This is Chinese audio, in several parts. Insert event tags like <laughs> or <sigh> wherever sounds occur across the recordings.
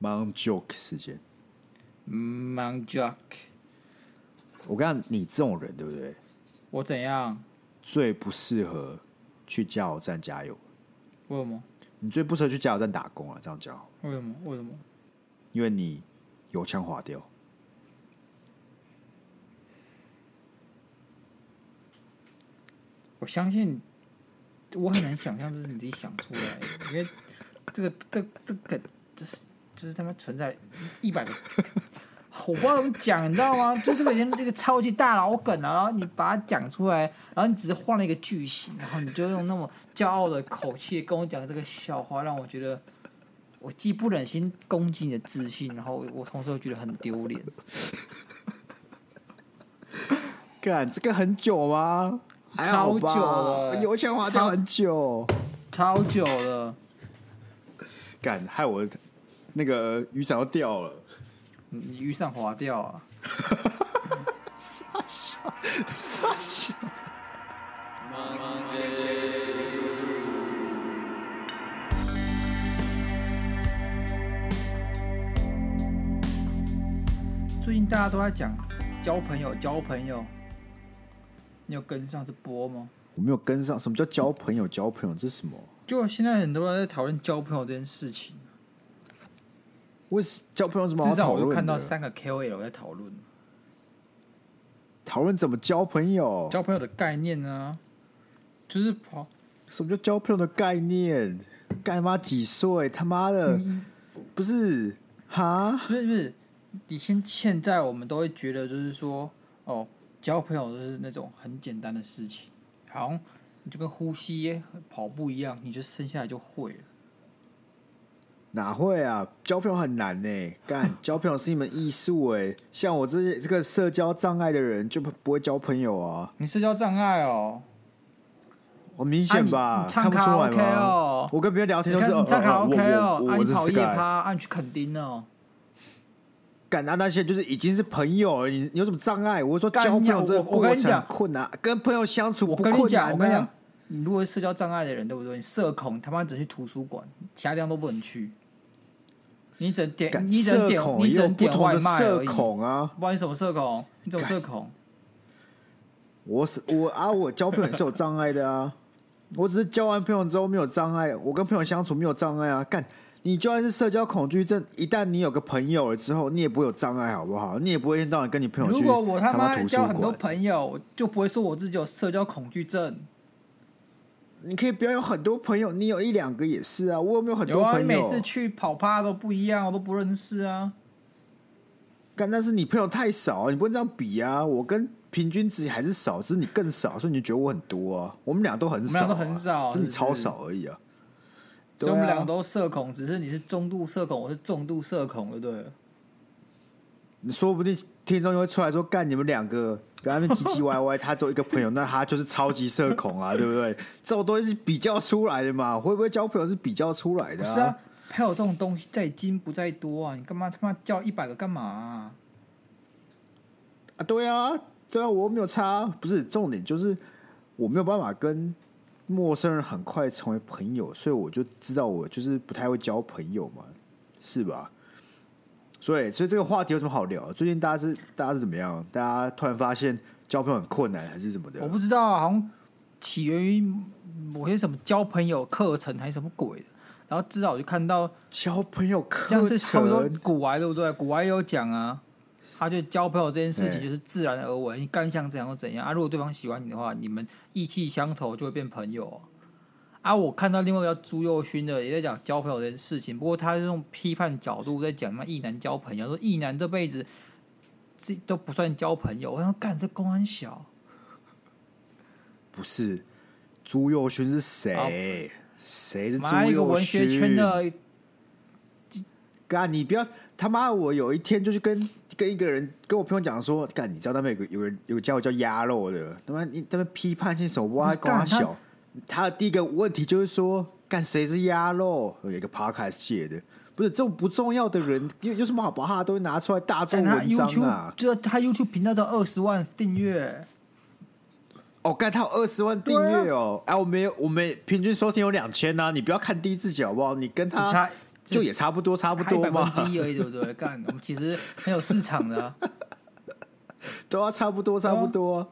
Mount Joke 事件。Mount Joke，我跟你这种人对不对？我怎样？最不适合去加油站加油。为什么？你最不适合去加油站打工啊！这样讲。为什么？为什么？因为你油腔滑掉。我相信，我很难想象这是你自己想出来的，因为这个、这、这个，这是，这是他们存在一百个，我不知道怎么讲，你知道吗？就是个人这个超级大老梗啊，然后你把它讲出来，然后你只是换了一个句型，然后你就用那么骄傲的口气跟我讲这个笑话，让我觉得我既不忍心攻击你的自信，然后我同时又觉得很丢脸。<laughs> 干，这个很久吗？超久了，油腔滑调很久，超久了。干，害我那个雨伞要掉了。你雨伞滑掉啊？傻笑，傻笑。最近大家都在讲交朋友，交朋友。你有跟上这波吗？我没有跟上。什么叫交朋友？交朋友这是什么？就现在很多人在讨论交朋友这件事情。为什交朋友怎么好讨论？至少我就看到三个 KOL 在讨论，讨论怎么交朋友？交朋友的概念呢？就是跑。什么叫交朋友的概念？干妈几岁？他妈的，嗯、不是哈？不是不是，你现现在我们都会觉得就是说哦。交朋友就是那种很简单的事情，好像你就跟呼吸、跑步一样，你就生下来就会了。哪会啊？交朋友很难呢、欸，干 <laughs> 交朋友是一门艺术哎。像我这些这个社交障碍的人，就不不会交朋友啊。你社交障碍哦？我明显吧？啊、唱卡拉 OK 哦？我跟别人聊天都是你唱卡拉 OK 哦？我是跑夜趴，按去垦丁哦。敢啊！那些就是已经是朋友了，你，你有什么障碍？我说交朋友这个过程困难，跟，跟朋友相处不困难。我跟你讲，我跟你如果是社交障碍的人，对不对？你社恐，他妈只去图书馆，其他地方都不能去。你整点，你整点，你整点外卖而已。社恐啊！不然你什么社恐？你怎么社恐？我是我啊！我交朋友是有障碍的啊！<laughs> 我只是交完朋友之后没有障碍，我跟朋友相处没有障碍啊！干。你就算是社交恐惧症，一旦你有个朋友了之后，你也不会有障碍，好不好？你也不会到晚跟你朋友去。如果我他妈交很多朋友，就不会说我自己有社交恐惧症。你可以不要有很多朋友，你有一两个也是啊。我有没有很多朋友？啊、你每次去跑趴都不一样，我都不认识啊。但那是你朋友太少，你不能这样比啊。我跟平均值还是少，只是你更少，所以你觉得我很多啊？我们俩都很少、啊，我们俩都很少，只是你超少而已啊。所以我们两个都社恐，只是你是中度社恐，我是重度社恐，对不对？你说不定听众就会出来说：“干你们两个，跟他们唧唧歪歪，他只有一个朋友，那他就是超级社恐啊，对不对？” <laughs> 这种东西是比较出来的嘛？会不会交朋友是比较出来的啊？是啊，还有这种东西在精不在多啊？你干嘛他妈叫一百个干嘛啊？啊，对啊，对啊，我没有差，不是重点，就是我没有办法跟。陌生人很快成为朋友，所以我就知道我就是不太会交朋友嘛，是吧？所以，所以这个话题有什么好聊？最近大家是大家是怎么样？大家突然发现交朋友很困难，还是什么的？我不知道，好像起源于某些什么交朋友课程还是什么鬼的。然后至少我就看到交朋友课程，是差不多古玩对不对？古玩也有讲啊。他就交朋友这件事情就是自然而然，你干想怎样就怎样啊。如果对方喜欢你的话，你们意气相投就会变朋友啊。我看到另外一个叫朱佑勋的也在讲交朋友这件事情，不过他是用批判角度在讲什么异男交朋友，说异男这辈子这都不算交朋友。我想干这公安小，不是朱佑勋是谁？谁是朱宥勋？一个文学圈的。干你不要他妈！我有一天就去跟。跟一个人跟我朋友讲说，干，你知道那边有个有人有个家伙叫鸭肉的，他妈你他妈批判性手挖瓜小，他的第一个问题就是说，干谁是鸭肉？有一个 podcast 写的，不是这种不重要的人，有有什么好把他的东西拿出来大众文章啊？就他 YouTube 频道都二十万订阅，哦，干他有二十万订阅哦，哎、啊啊，我们我们平均收听有两千呐，你不要看低自己好不好？你跟他。就也差不多，差不多嘛，百分之一而已，对不对？干，我们其实很有市场的、啊，<laughs> 都要差不多，差不多。哦、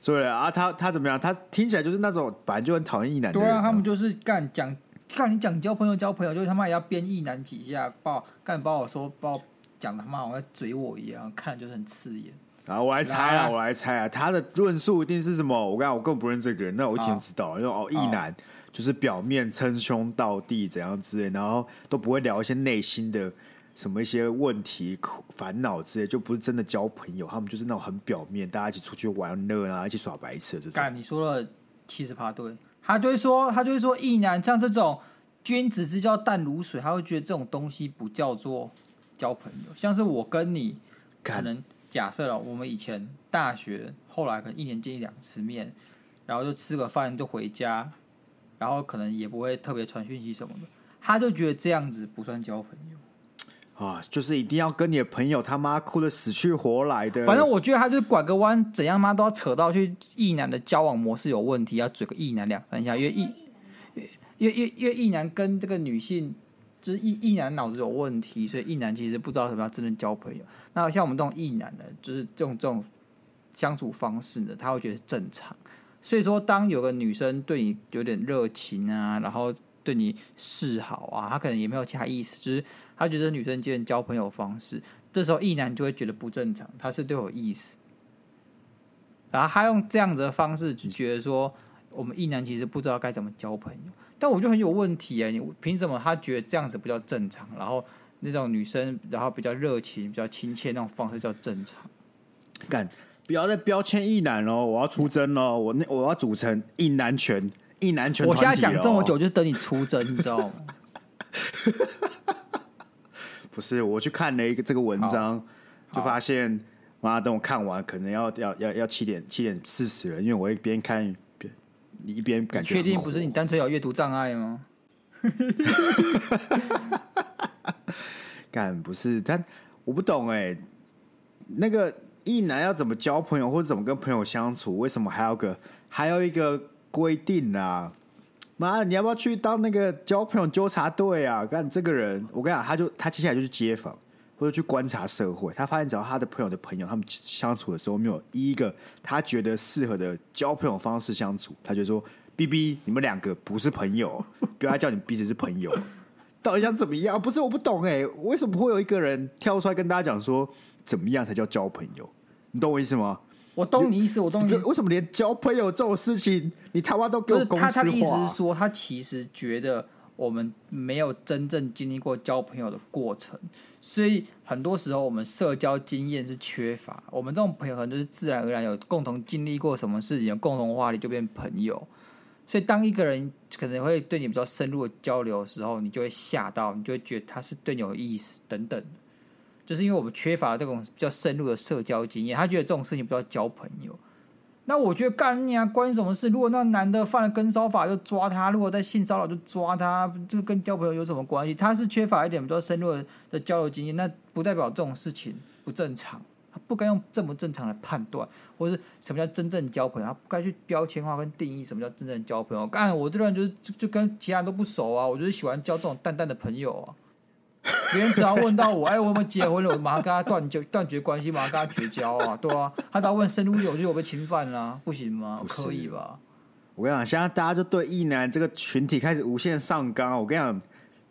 所以啊，他他怎么样？他听起来就是那种本来就很讨厌异男的。对啊，他们就是干讲，看你讲交朋友交朋友，就是他妈也要编异男几下，把干把我说把我讲的他妈好像在嘴我一样，看着就是很刺眼。啊，我来猜啊，我来猜啊，他的论述一定是什么？我刚才我根本不认识这个人，那我一定知道，因为哦，异男。就是表面称兄道弟怎样之类，然后都不会聊一些内心的什么一些问题、烦恼之类，就不是真的交朋友。他们就是那种很表面，大家一起出去玩乐啊，一起耍白痴这种。干，你说了七十趴对，他就会说，他就会说，异男像这种君子之交淡如水，他会觉得这种东西不叫做交朋友。像是我跟你，可能假设了，我们以前大学，后来可能一年见一两次面，然后就吃个饭就回家。然后可能也不会特别传讯息什么的，他就觉得这样子不算交朋友啊，就是一定要跟你的朋友他妈哭的死去活来的。反正我觉得他就是拐个弯，怎样妈都要扯到去异男的交往模式有问题，要嘴个异男两三下，因为异，因为因为因为异男跟这个女性就是异异男脑子有问题，所以异男其实不知道什么叫真正交朋友。那像我们这种异男呢，就是这种这种相处方式呢，他会觉得是正常。所以说，当有个女生对你有点热情啊，然后对你示好啊，她可能也没有其他意思，就是她觉得女生之间交朋友方式，这时候异男就会觉得不正常，他是对我有意思，然后他用这样子的方式就觉得说，我们异男其实不知道该怎么交朋友，但我就很有问题哎，你凭什么他觉得这样子比较正常，然后那种女生然后比较热情、比较亲切那种方式叫正常？干。不要再标签异男哦！我要出征哦！我那我要组成异男权异男权。我现在讲这么久，就是等你出征，你知道吗？<laughs> 不是，我去看了一个这个文章，就发现，妈，等我看完，可能要要要要七点七点四十了，因为我一边看一边，你一边感觉。确定不是你单纯有阅读障碍吗？<laughs> 干不是，但我不懂哎，那个。异男要怎么交朋友，或者怎么跟朋友相处？为什么还要个还有一个规定啊？妈，你要不要去当那个交朋友纠察队啊？干这个人，我跟你讲，他就他接下来就去街访，或者去观察社会。他发现，只要他的朋友的朋友，他们相处的时候没有一个他觉得适合的交朋友方式相处，他就说：“B B，你们两个不是朋友，<laughs> 不要叫你彼此是朋友。”到底想怎么样？不是我不懂哎、为什么会有一个人跳出来跟大家讲说？怎么样才叫交朋友？你懂我意思吗？我懂你意思，我懂你。为什么连交朋友这种事情，你他妈都给我公司化？他他的意思是说，他其实觉得我们没有真正经历过交朋友的过程，所以很多时候我们社交经验是缺乏。我们这种朋友，可能就是自然而然有共同经历过什么事情，有共同话题就变朋友。所以，当一个人可能会对你比较深入的交流的时候，你就会吓到，你就会觉得他是对你有意思等等。就是因为我们缺乏这种比较深入的社交经验，他觉得这种事情不要交朋友。那我觉得干你啊，关你什么事？如果那男的犯了跟骚法就抓他，如果在性骚扰就抓他，这个跟交朋友有什么关系？他是缺乏一点比较深入的交流经验，那不代表这种事情不正常。他不该用这么正常来判断，或者是什么叫真正交朋友？他不该去标签化跟定义什么叫真正交朋友。干我这段就是就，就跟其他人都不熟啊，我就是喜欢交这种淡淡的朋友啊。别人只要问到我，哎，我有没有结婚了？我马上跟他断绝断绝关系，马上跟他绝交啊，对啊。他只要问深入有就有被侵犯了，啊，不行吗？不可以吧？我跟你讲，现在大家就对异男这个群体开始无限上纲。我跟你讲，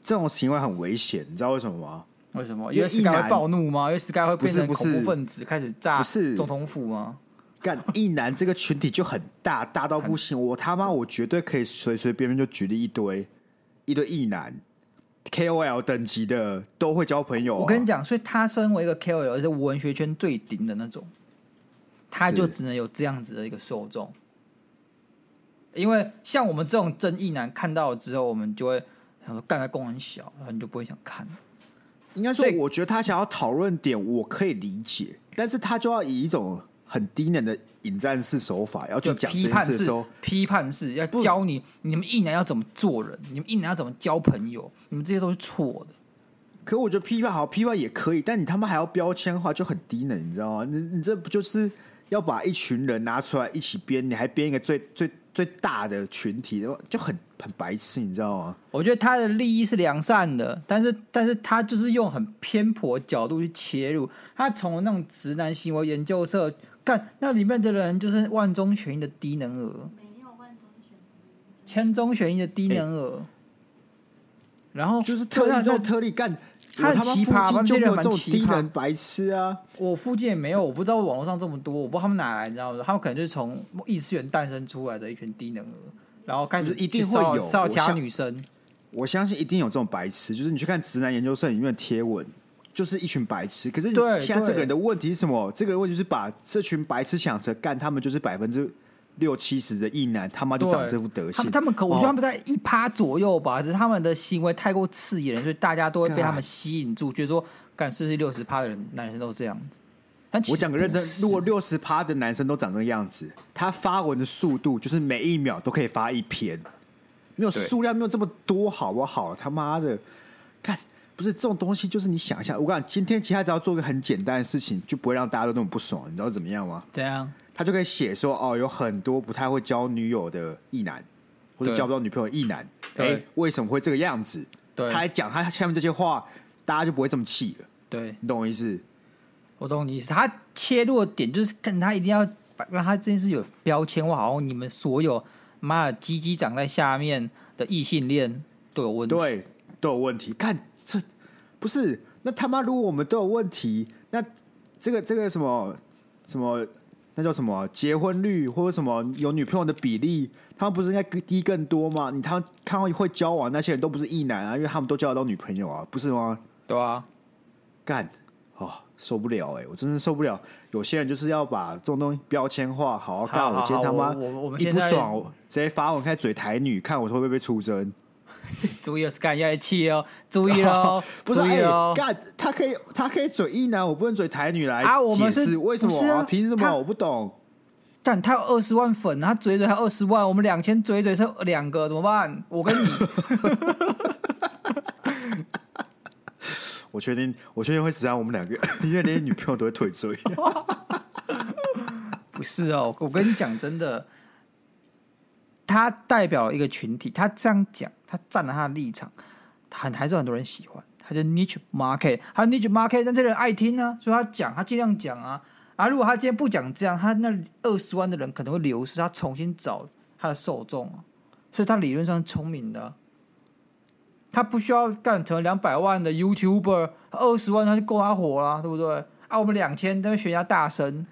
这种行为很危险，你知道为什么吗？为什么？因为 Sky 会暴怒吗？因为 Sky 会变成恐怖分子，开始炸总统府吗？干异男这个群体就很大，大到不行。我他妈，我绝对可以随随便便就举例一堆一堆异男。KOL 等级的都会交朋友，啊，我跟你讲，所以他身为一个 KOL，而且文学圈最顶的那种，他就只能有这样子的一个受众。因为像我们这种争议男看到了之后，我们就会想说，干的功很小，然后你就不会想看。应该说，我觉得他想要讨论点，我可以理解，但是他就要以一种。很低能的引战式手法，要去讲批判式，批判式要教你，你们一男要怎么做人，你们一男要怎么交朋友，你们这些都是错的。可我觉得批判好，批判也可以，但你他妈还要标签化，就很低能，你知道吗？你你这不就是要把一群人拿出来一起编，你还编一个最最最大的群体，就很很白痴，你知道吗？我觉得他的利益是良善的，但是但是他就是用很偏颇的角度去切入，他从那种直男行为研究社看那里面的人就是万中选一的低能儿，没有万中选一，千中选一的低能儿，欸、然后就是特例中特例干。他很奇葩，他们这些人蛮奇葩，白痴啊！我附近也没有，我不知道网络上这么多，我不知道他们哪来，你知道吗？他们可能就是从异次元诞生出来的一群低能儿，然后开始一定会有骚其他女生我。我相信一定有这种白痴，就是你去看直男研究社里面的贴文，就是一群白痴。可是现在这个人的问题是什么？这个人问题是把这群白痴想成干，他们就是百分之。六七十的异男他妈就长这副德行，他们可我觉得他们在一趴左右吧，只是他们的行为太过刺眼了，所以大家都会被他们吸引住，觉得说，干是不是六十趴的人男生都是这样子？但我讲个认真，如果六十趴的男生都长这个样子，他发文的速度就是每一秒都可以发一篇，没有数量没有这么多，好不好？他妈的，看不是这种东西，就是你想一下，我讲今天其他只要做个很简单的事情，就不会让大家都那么不爽，你知道怎么样吗？怎样？他就可以写说哦，有很多不太会交女友的异男，或者交不到女朋友的异男，哎、欸，为什么会这个样子？对，他还讲他下面这些话，大家就不会这么气了。对，你懂我意思？我懂你意思。他切入的点就是跟他一定要让他这件事有标签化，好像你们所有妈的鸡鸡长在下面的异性恋都有问题，对，都有问题。看这不是那他妈，如果我们都有问题，那这个这个什么什么？那叫什么结婚率或者什么有女朋友的比例，他们不是应该低更多吗？你他们看到会交往那些人都不是异男啊，因为他们都交得到女朋友啊，不是吗？对啊，干哦，受不了哎、欸，我真的受不了。有些人就是要把这种东西标签化，好好干。我今天他妈一不爽，我直接发文开始嘴台女，看我会不会被出征。<laughs> 注意哦，Sky 要气哦，注意 <laughs> 哦，不是哦，干他可以，他可以嘴硬男，我不能嘴台女来啊？我们是为什么？凭什么？我不懂。干他有二十万粉，他嘴嘴还二十万，我们两千嘴嘴是两个，怎么办？我跟你，<laughs> 我确定，我确定会只让我们两个，因为连女朋友都会退追。不是哦，我跟你讲，真的。他代表一个群体，他这样讲，他站了他的立场，很还是很多人喜欢。他就 niche market，他 niche market，但这人爱听啊，所以他讲，他尽量讲啊。啊，如果他今天不讲这样，他那二十万的人可能会流失，他重新找他的受众啊。所以他理论上聪明的，他不需要干成两百万的 YouTuber，二十万他就够他活了，对不对？啊，我们两千，那边悬崖大神，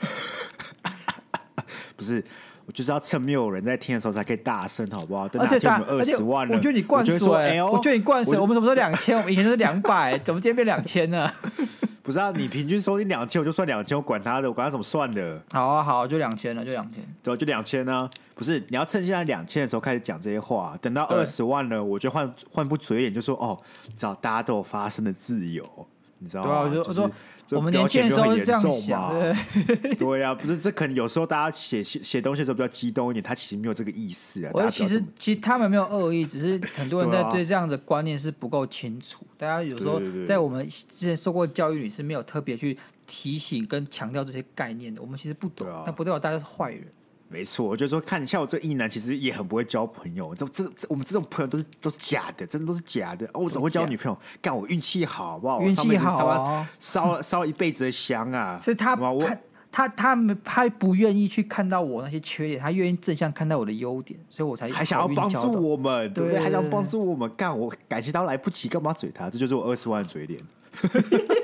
<laughs> 不是。就是要趁没有人在听的时候才可以大声，好不好？等哪天我们二十万了，我觉得你灌水，我觉得你灌水。我们什么时候两千？<laughs> 我们以前是两百，怎么今天变两千呢？<laughs> 不是啊，你平均收听两千，我就算两千，我管他的，我管他怎么算的。好啊，好，就两千了，就两千，对，就两千呢。不是，你要趁现在两千的时候开始讲这些话，等到二十万了，我就换换副嘴脸，就说哦，你知道大家都有发声的自由，你知道吗？对啊，我就我说。我们年轻的时候是这样想，<laughs> 对对呀、啊，不是这可能有时候大家写写写东西的时候比较激动一点，他其实没有这个意思啊。我其实其实他们没有恶意，只是很多人在对这样的观念是不够清楚。大家有时候在我们之前受过教育里是没有特别去提醒跟强调这些概念的。我们其实不懂，但不代表大家是坏人。没错，我就说看像我这异男，其实也很不会交朋友。这这这，我们这种朋友都是都是假的，真的都是假的。哦，我怎么会交女朋友？干我运气好，好不好？运气好啊！烧了烧了一辈子的香啊！<laughs> 所以他他他他他不愿意去看到我那些缺点，他愿意正向看到我的优点，所以我才还想要帮助我们，对不对？还想帮助我们干我感情都来不及，干嘛嘴他？这就是我二十万的嘴脸。<laughs>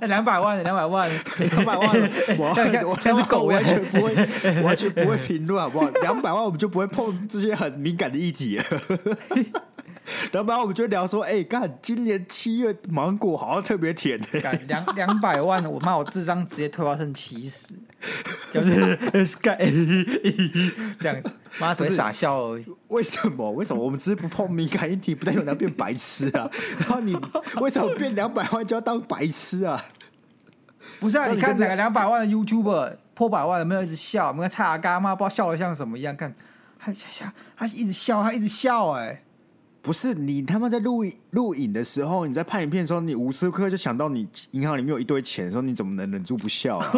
那两百万，两百万，<laughs> 两百万，我我像只狗，完全不会，<laughs> 完全不会评论，好不好？两百万，我们就不会碰这些很敏感的议题了。两百万，我们就聊说，哎、欸，干，今年七月芒果好像特别甜。两两百万，我妈，我智商直接退化成七十，就是 <laughs> sky 这样子，妈只会傻笑而已。为什么？为什么？我们只是不碰敏感议题，不代表能变白痴啊？然后你为什么变两百万就要当白痴啊？不是啊？你看哪个两百万的 YouTuber 破百万的没有一直笑？我们看蔡阿嘎妈不知道笑的像什么一样，看他笑，他一直笑，他一直笑，哎。不是你他妈在录影录影的时候，你在拍影片的时候，你无时无刻就想到你银行里面有一堆钱的时候，你怎么能忍住不笑啊？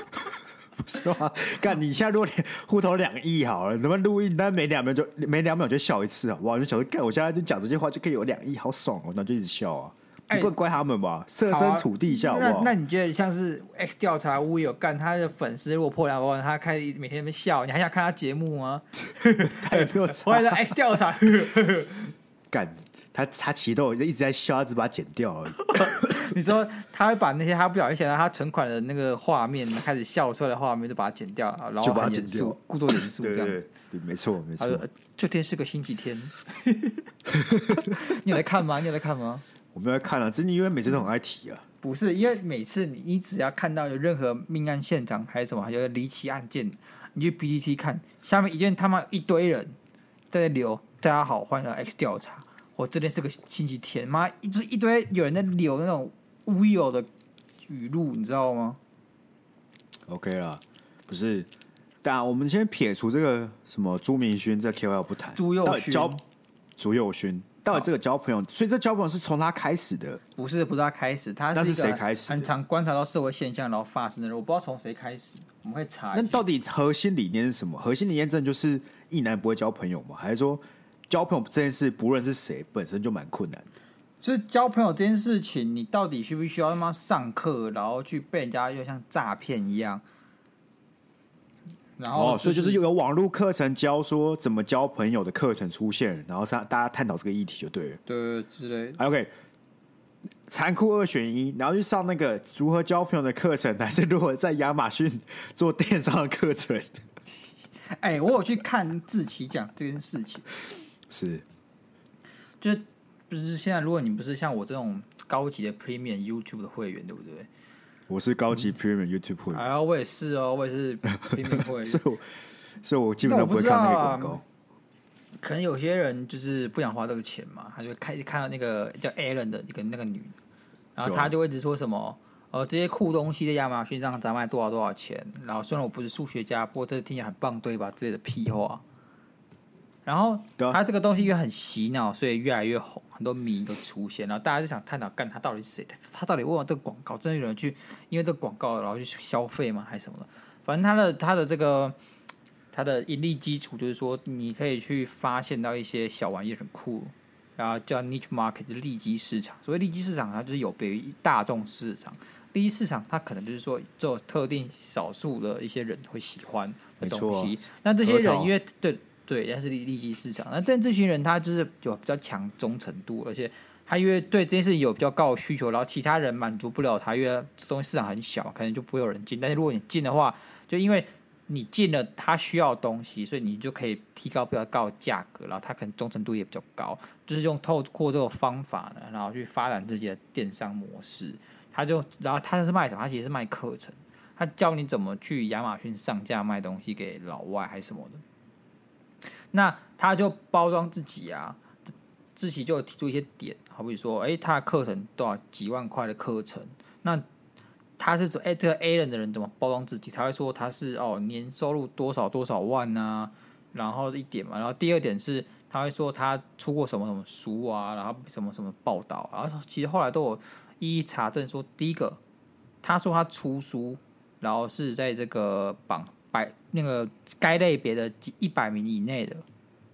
<laughs> 是吧？干，你现在如果连户头两亿好了，能不能录音？但每两秒就每两秒就笑一次啊！哇，就想说干，我现在就讲这些话就可以有两亿，好爽哦！那就一直笑啊！你不能怪他们吧？设身处地笑好不好？那那你觉得像是 X 调查屋有干他的粉丝如果破两百万，他开始每天在那边笑，你还想看他节目吗？<laughs> 他也没有 <laughs> 我来 X 调查，<laughs> 干他他其实都一直在笑，他只把它剪掉而已。你说他会把那些他不小心写到他存款的那个画面开始笑出来的画面，就把它剪掉了，然后把它剪掉，故作严肃这样子。对，没错没错。这天是个星期天，你有来看吗？你有来看吗？我没有看啊，真的因为每次都很爱提啊。不是，因为每次你你只要看到有任何命案现场还是什么，还有离奇案件，你去 PTT 看，下面一定他妈一堆人在留“大家好，欢迎来 X 调查”，我这天是个星期天，妈一直一堆有人在留那种无有的语录，你知道吗？OK 啦，不是，但我们先撇除这个什么朱明勋在 KOL 不谈，朱佑勋，朱佑勋。到底这个交朋友，所以这交朋友是从他开始的？不是，不是他开始，他是谁开始？很常观察到社会现象然后发生的人，我不知道从谁开始，我们会查。那到底核心理念是什么？核心理念真的就是异男不会交朋友吗？还是说交朋友这件事不论是谁本身就蛮困难？就是交朋友这件事情，你到底需不需要他妈上课，然后去被人家又像诈骗一样？然后、就是哦，所以就是有网络课程教说怎么交朋友的课程出现，然后大家探讨这个议题就对了。对，之类。OK，残酷二选一，然后去上那个如何交朋友的课程，还是如何在亚马逊做电商的课程？<laughs> 哎，我有去看志奇讲这件事情，是，就不是现在，如果你不是像我这种高级的 Premium YouTube 的会员，对不对？我是高级 Premium YouTube 会员，哎呀，我也是哦，我也是 <laughs> Premium 会员，所以，所以我基本上不会看那个广告。可能有些人就是不想花这个钱嘛，他就开看到那个叫 Allen 的一个那个女，然后他就会一直说什么，呃，这些酷东西在亚马逊上咱卖多少多少钱，然后虽然我不是数学家，不过这听起来很棒，对吧？之类的屁话。然后他这个东西又很洗脑，所以越来越红，很多迷都出现，然后大家就想探讨，干他到底是谁？他到底为了这个广告，真的有人去因为这个广告然后去消费吗？还是什么的？反正他的他的这个他的盈利基础就是说，你可以去发现到一些小玩意很酷，然后叫 niche market，就是利基市场。所谓利基市场，它就是有别于大众市场。利基市场它可能就是说，只有特定少数的一些人会喜欢的东西。那这些人因为对。对，但是利利基市场。那但这群人他就是有比较强忠诚度，而且他因为对这件事有比较高的需求，然后其他人满足不了他，因为这东西市场很小，可能就不会有人进。但是如果你进的话，就因为你进了他需要的东西，所以你就可以提高比较高的价格，然后他可能忠诚度也比较高。就是用透过这个方法呢，然后去发展自己的电商模式。他就然后他是卖什么？他其实是卖课程，他教你怎么去亚马逊上架卖东西给老外还是什么的。那他就包装自己啊，自己就提出一些点，好比说，哎、他的课程多少几万块的课程，那他是说，哎、这个 A 人的人怎么包装自己？他会说他是哦，年收入多少多少万啊，然后一点嘛，然后第二点是他会说他出过什么什么书啊，然后什么什么报道，然后其实后来都有一一查证说，第一个他说他出书，然后是在这个榜。百那个该类别的几一百名以内的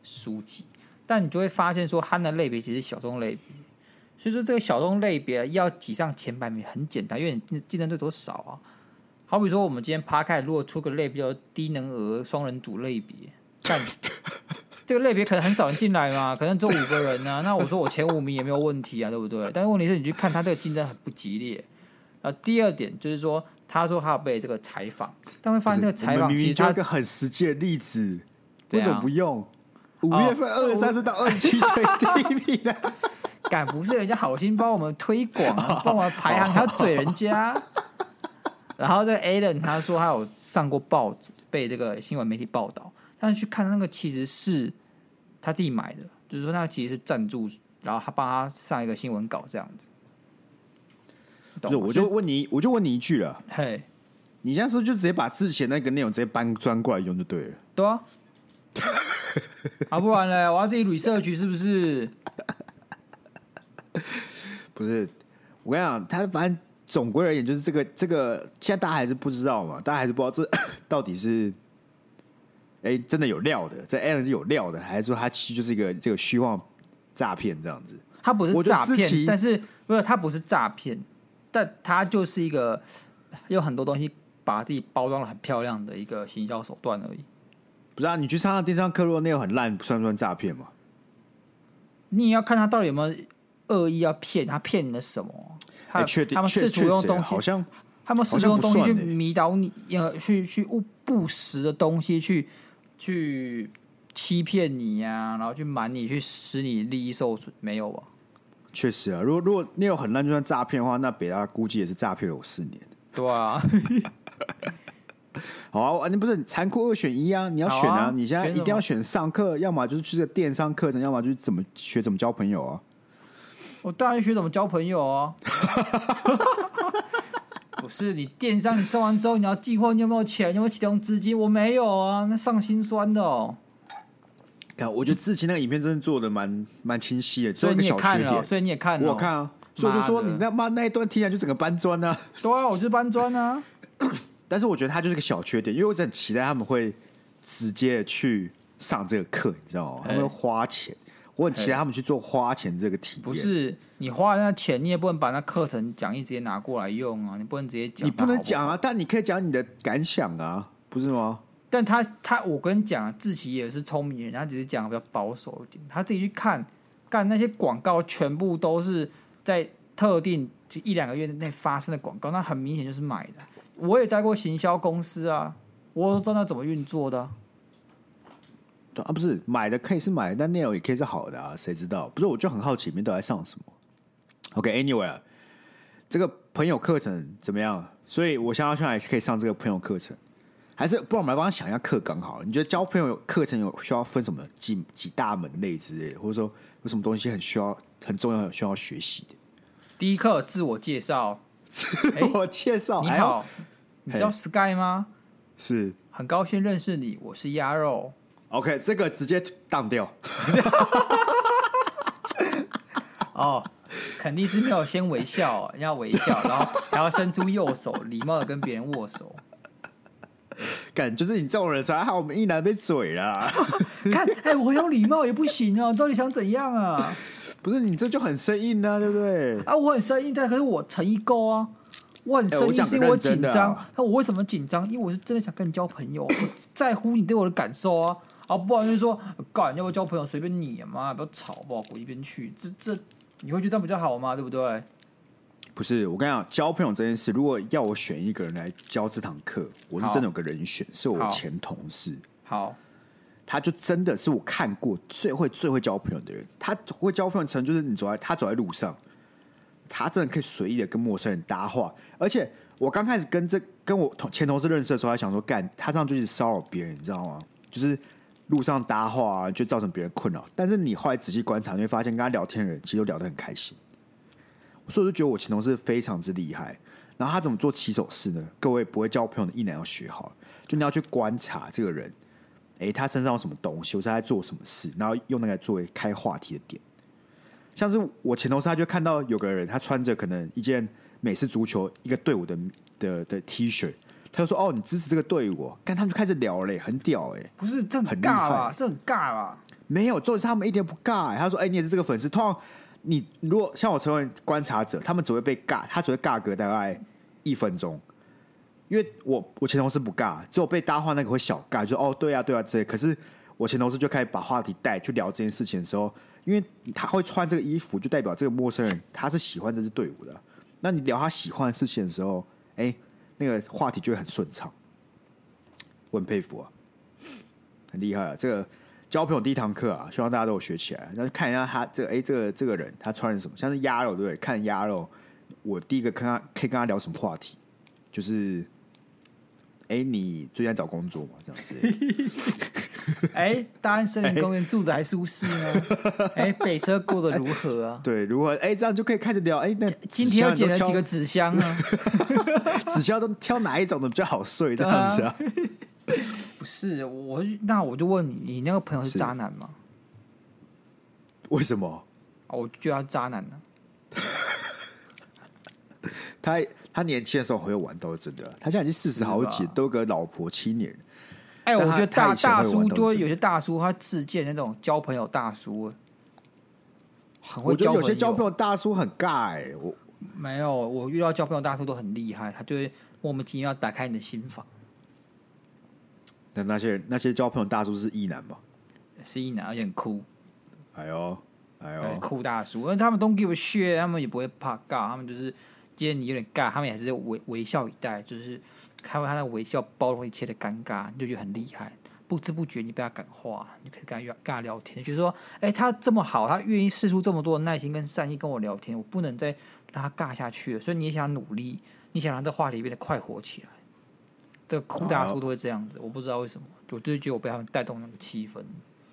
书籍，但你就会发现说，它的类别其实小众类别，所以说这个小众类别要挤上前百名很简单，因为你竞争对手少啊。好比说，我们今天趴开，如果出个类比叫低能儿双人组类别，但 <laughs> 这个类别可能很少人进来嘛，可能只有五个人啊。那我说我前五名也没有问题啊，对不对？但是问题是你去看他这个竞争很不激烈。啊，第二点就是说。他说他要被这个采访，但会发现这个采访其实他一个很实际的例子，为什么不用？五月份二十三岁到二十七岁第一名的，<laughs> 敢不是人家好心帮我们推广，<laughs> 帮我们排行，还要嘴人家。然后这个 Alan 他说他有上过报纸，被这个新闻媒体报道，但是去看那个其实是他自己买的，就是说那个其实是赞助，然后他帮他上一个新闻稿这样子。不，我就问你，我就问你一句了。嘿，你现在是不是就直接把之前那个内容直接搬砖过来用就对了？对啊。啊，不然嘞，我要自己 research 是不是？<laughs> 不是，我跟你讲，他反正总归而言，就是这个这个，现在大家还是不知道嘛，大家还是不知道这 <coughs> 到底是，哎、欸，真的有料的，这 Alan 是有料的，还是说他其实就是一个这个虚妄诈骗这样子？他不是诈骗，但是不是他不是诈骗，但他就是一个有很多东西把自己包装的很漂亮的一个行销手段而已。不是啊，你去上上电商课，如果内容很烂，算不算诈骗吗？你也要看他到底有没有恶意要骗他，骗你的什么？他、欸、确定他们试图用东西，好像他们试图用东西去迷倒你，呃，去去误不实的东西去去欺骗你呀、啊，然后去瞒你，去使你利益受损，没有吧？确实啊，如果如果内容很烂，就算诈骗的话，那北大估计也是诈骗有四年。对啊。<laughs> 好啊，你不是残酷二选一啊？你要选啊！你现在一定要选上课，要么就是去这个电商课程，要么就是怎么学怎么交朋友啊！我当然学怎么交朋友啊！<laughs> 不是你电商，你做完之后你要计划，你有没有钱？你有没有启动资金？我没有啊，那上心酸的哦。看，我觉得志奇那个影片真的做的蛮蛮清晰的，所以你也看了，所以你也看了，我看啊，所以就说你那妈那一段听起来就整个搬砖啊！对啊，我就是搬砖啊。<coughs> 但是我觉得他就是个小缺点，因为我真的很期待他们会直接去上这个课，你知道吗？他们会花钱，我很期待他们去做花钱这个体验。不是你花了那钱，你也不能把那课程讲义直接拿过来用啊！你不能直接讲，你不能讲啊！但你可以讲你的感想啊，不是吗？但他他，我跟你讲，志祺也是聪明人，他只是讲的比较保守一点，他自己去看，干那些广告全部都是在特定就一两个月内发生的广告，那很明显就是买的。我也待过行销公司啊，我都知道那怎么运作的啊。不是买的可以是买的，但内容也可以是好的啊，谁知道？不是，我就很好奇，里面都在上什么？OK，Anyway，、okay, 这个朋友课程怎么样？所以我现在现在可以上这个朋友课程，还是不然我们来帮他想一下课纲好了。你觉得交朋友课程有需要分什么几几大门类之类的，或者说有什么东西很需要很重要需要学习的？第一课自我介绍，<laughs> 自我介绍，你好。你知道 Sky 吗？是，很高兴认识你，我是鸭肉。OK，这个直接当掉。<laughs> 哦，肯定是没有先微笑，要微笑，然后还要伸出右手，礼貌的跟别人握手。感就是你这种人才害我们一男被嘴了。<laughs> 看，哎、欸，我有礼貌也不行啊，到底想怎样啊？不是你这就很生硬啊，对不对？啊，我很生硬，但可是我诚意够啊。我很生硬，是因为我紧张。那、欸、我，我为什么紧张？因为我是真的想跟你交朋友，我在乎你对我的感受啊！啊，不然就是说，干，要不要交朋友随便你嘛，不要吵，不好，滚一边去。这这，你会觉得比较好吗？对不对？不是，我跟你讲，交朋友这件事，如果要我选一个人来教这堂课，我是真的有个人选，是我前同事。好，他就真的是我看过最会最会交朋友的人。他会交朋友，成就是你走在他走在路上。他真的可以随意的跟陌生人搭话，而且我刚开始跟这跟我同前同事认识的时候，还想说干他这样就是骚扰别人，你知道吗？就是路上搭话啊，就造成别人困扰。但是你后来仔细观察，你会发现跟他聊天的人其实都聊得很开心，所以我就觉得我前同事非常之厉害。然后他怎么做起手式呢？各位不会交朋友的一男要学好，就你要去观察这个人，哎，他身上有什么东西，或者他在做什么事，然后用那个作为开话题的点。像是我前同事，他就看到有个人，他穿着可能一件美式足球一个队伍的的的 T 恤，他就说：“哦，你支持这个队伍。”跟他们就开始聊嘞，很屌哎，不是这很尬吧？这很尬吧？没有，就是他们一点不尬。他说：“哎，你也是这个粉丝。通常你如果像我成为观察者，他们只会被尬，他只会尬个大概一分钟，因为我我前同事不尬，只有被搭话那个会小尬，就哦，对啊，对啊，这。可是我前同事就开始把话题带去聊这件事情的时候。因为他会穿这个衣服，就代表这个陌生人他是喜欢这支队伍的。那你聊他喜欢的事情的时候，哎，那个话题就会很顺畅。我很佩服啊，很厉害啊！这个交朋友第一堂课啊，希望大家都有学起来。那看一下他这个，哎，这个这个人他穿的什么？像是鸭肉对不对？看鸭肉，我第一个看他可以跟他聊什么话题，就是，哎，你最近在找工作吗？这样子。<laughs> 哎，大安森林公园住的还舒适吗？<laughs> 哎，北车过得如何啊？对，如何？哎，这样就可以开始聊。哎，那今天又捡了几个纸箱啊？<laughs> 纸箱都挑哪一种的比较好睡？这样子啊？不是我，那我就问你，你那个朋友是渣男吗？为什么？我觉得他是渣男呢。<laughs> 他他年轻的时候会玩都是真的，他现在已经四十好几，都有个老婆七年。哎，我觉得大大叔多有些大叔他自荐那种交朋友大叔，很会交有些交朋友大叔很尬哎、欸，我没有，我遇到交朋友大叔都很厉害，他就会莫名其妙打开你的心房。那那些人那些交朋友大叔是异男吗？是异男，而且很酷。哎呦哎呦，酷大叔，因为他们 don't give a shit，他们也不会怕尬，他们就是今天你有点尬，他们也是微微笑以待，就是。看到他的微笑包容一切的尴尬，你就觉得很厉害。不知不觉你被他感化，你可以跟他跟他聊天，就是说，哎、欸，他这么好，他愿意试出这么多的耐心跟善意跟我聊天，我不能再让他尬下去了。所以你也想努力，你想让这话题变得快活起来。这大叔都会这样子，我不知道为什么，我就是觉得我被他们带动那个气氛。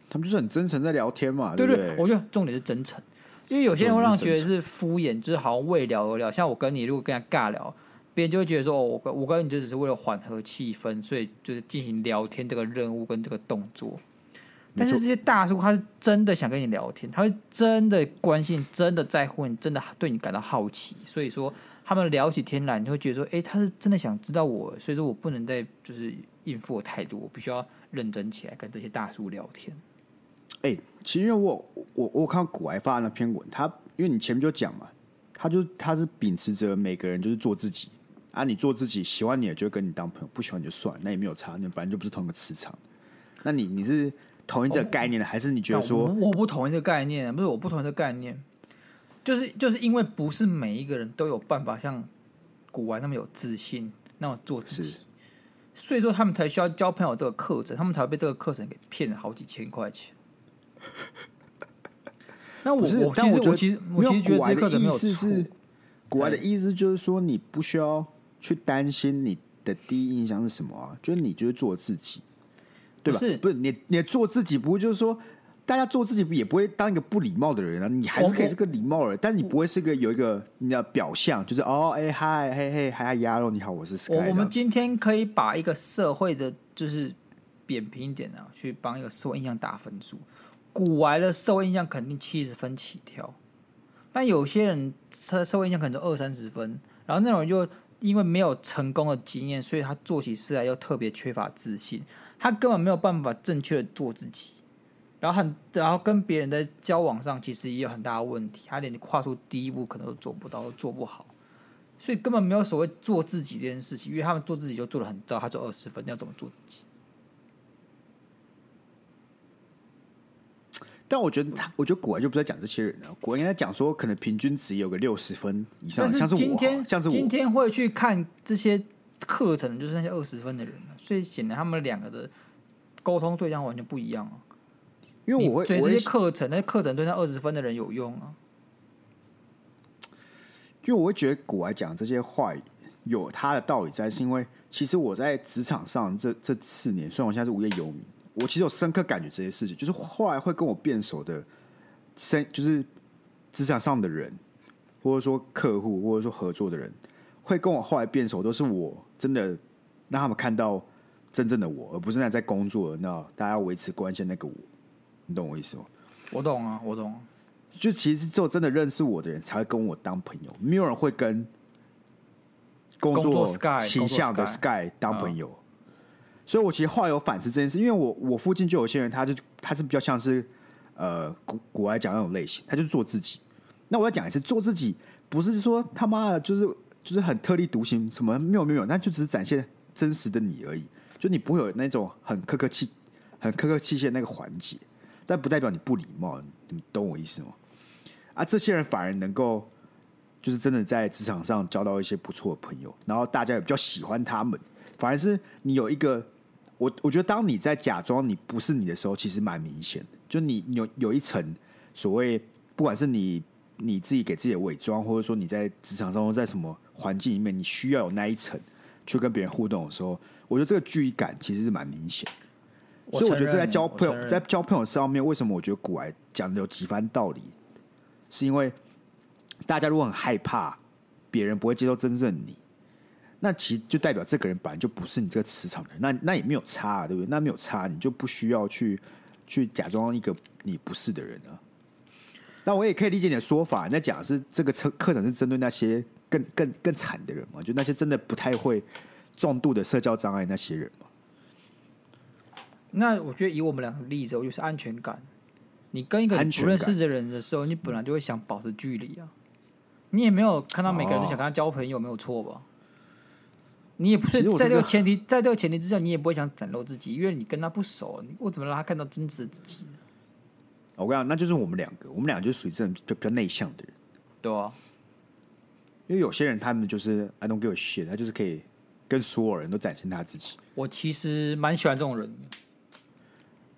他们就是很真诚在聊天嘛，对，不对，我觉得重点是真诚，因为有些人会让觉得是敷衍，就是好像为聊而聊。像我跟你，如果跟他尬聊。别人就会觉得说，哦，我我跟你就只是为了缓和气氛，所以就是进行聊天这个任务跟这个动作。但是这些大叔他是真的想跟你聊天，他会真的关心，真的在乎你，真的对你感到好奇。所以说他们聊起天来，你会觉得说，哎，他是真的想知道我。所以说我不能再就是应付我态度，我必须要认真起来跟这些大叔聊天。哎，其实因为我我我看到古埃发的那篇文，他因为你前面就讲嘛，他就他是秉持着每个人就是做自己。啊，你做自己，喜欢你的就跟你当朋友，不喜欢你就算，那也没有差，你反正就不是同一个磁场。那你你是同意这个概念的，哦、还是你觉得说我，我不同意这个概念？不是我不同意这个概念，就是就是因为不是每一个人都有办法像古玩那么有自信，那么做自己，所以说他们才需要交朋友这个课程，他们才会被这个课程给骗了好几千块钱。那我我其实我其实我其实觉得这个课程没有错。古玩的意思就是说，你不需要。去担心你的第一印象是什么啊？就是你就是做自己，对吧？不是，不是你，你做自己，不会就是说，大家做自己也不会当一个不礼貌的人啊。你还是可以是个礼貌人，但是你不会是个有一个你的表象，就是哦，哎嗨，嘿嘿，嗨嗨，鸭肉，你好，我是 Sky。我们今天可以把一个社会的，就是扁平一点啊，去帮一个社会印象打分数。古玩的社会印象肯定七十分起跳，但有些人他的社会印象可能就二三十分，然后那种人就。因为没有成功的经验，所以他做起事来又特别缺乏自信，他根本没有办法正确的做自己，然后很，然后跟别人的交往上其实也有很大的问题，他连跨出第一步可能都做不到，都做不好，所以根本没有所谓做自己这件事情，因为他们做自己就做的很糟，他做二十分，要怎么做自己？但我觉得他，我觉得古人就不在讲这些人了。古人应该讲说，可能平均值有个六十分以上，像是今天，像是今天会去看这些课程，就是那些二十分的人，所以显然他们两个的沟通对象完全不一样啊。因为我会，所以这些课程，那些课程对那二十分的人有用啊。因为我会觉得古来讲这些话有他的道理在，是因为其实我在职场上这这四年，虽然我现在是无业游民。我其实有深刻感觉这些事情，就是后来会跟我变熟的，生就是职场上的人，或者说客户，或者说合作的人，会跟我后来变熟，都是我真的让他们看到真正的我，而不是那在工作的那大家要维持关系那个我。你懂我意思吗？我懂啊，我懂。就其实只有真的认识我的人，才会跟我当朋友，没有人会跟工作形象的 Sky 当朋友。所以，我其实后来有反思这件事，因为我我附近就有些人，他就他是比较像是呃古古来讲那种类型，他就是做自己。那我要讲一次，做自己不是说他妈的，就是就是很特立独行，什么没有没有，那就只是展现真实的你而已。就你不会有那种很客客气、很客客气气的那个环节，但不代表你不礼貌，你懂我意思吗？啊，这些人反而能够就是真的在职场上交到一些不错的朋友，然后大家也比较喜欢他们，反而是你有一个。我我觉得，当你在假装你不是你的时候，其实蛮明显的。就你有有一层所谓，不管是你你自己给自己的伪装，或者说你在职场上或在什么环境里面，你需要有那一层去跟别人互动的时候，我觉得这个距离感其实是蛮明显。所以我觉得在交朋友在交朋友上面，为什么我觉得古来讲的有几番道理，是因为大家如果很害怕别人不会接受真正你。那其实就代表这个人本来就不是你这个磁场的人，那那也没有差啊，对不对？那没有差，你就不需要去去假装一个你不是的人啊。那我也可以理解你的说法，你在讲的是这个课课程是针对那些更更更惨的人嘛，就那些真的不太会重度的社交障碍那些人嘛。那我觉得以我们两个例子，我就是安全感。你跟一个不认识的人的时候，你本来就会想保持距离啊。你也没有看到每个人都想跟他交朋友，没有错吧？你也不是在这个前提，在这个前提之下，你也不会想展露自己，因为你跟他不熟，你我怎么让他看到真实的自己呢？我跟你讲，那就是我们两个，我们两个就属于这种比较内向的人，对啊。因为有些人他们就是 I don't give a shit，他就是可以跟所有人都展现他自己。我其实蛮喜欢这种人的。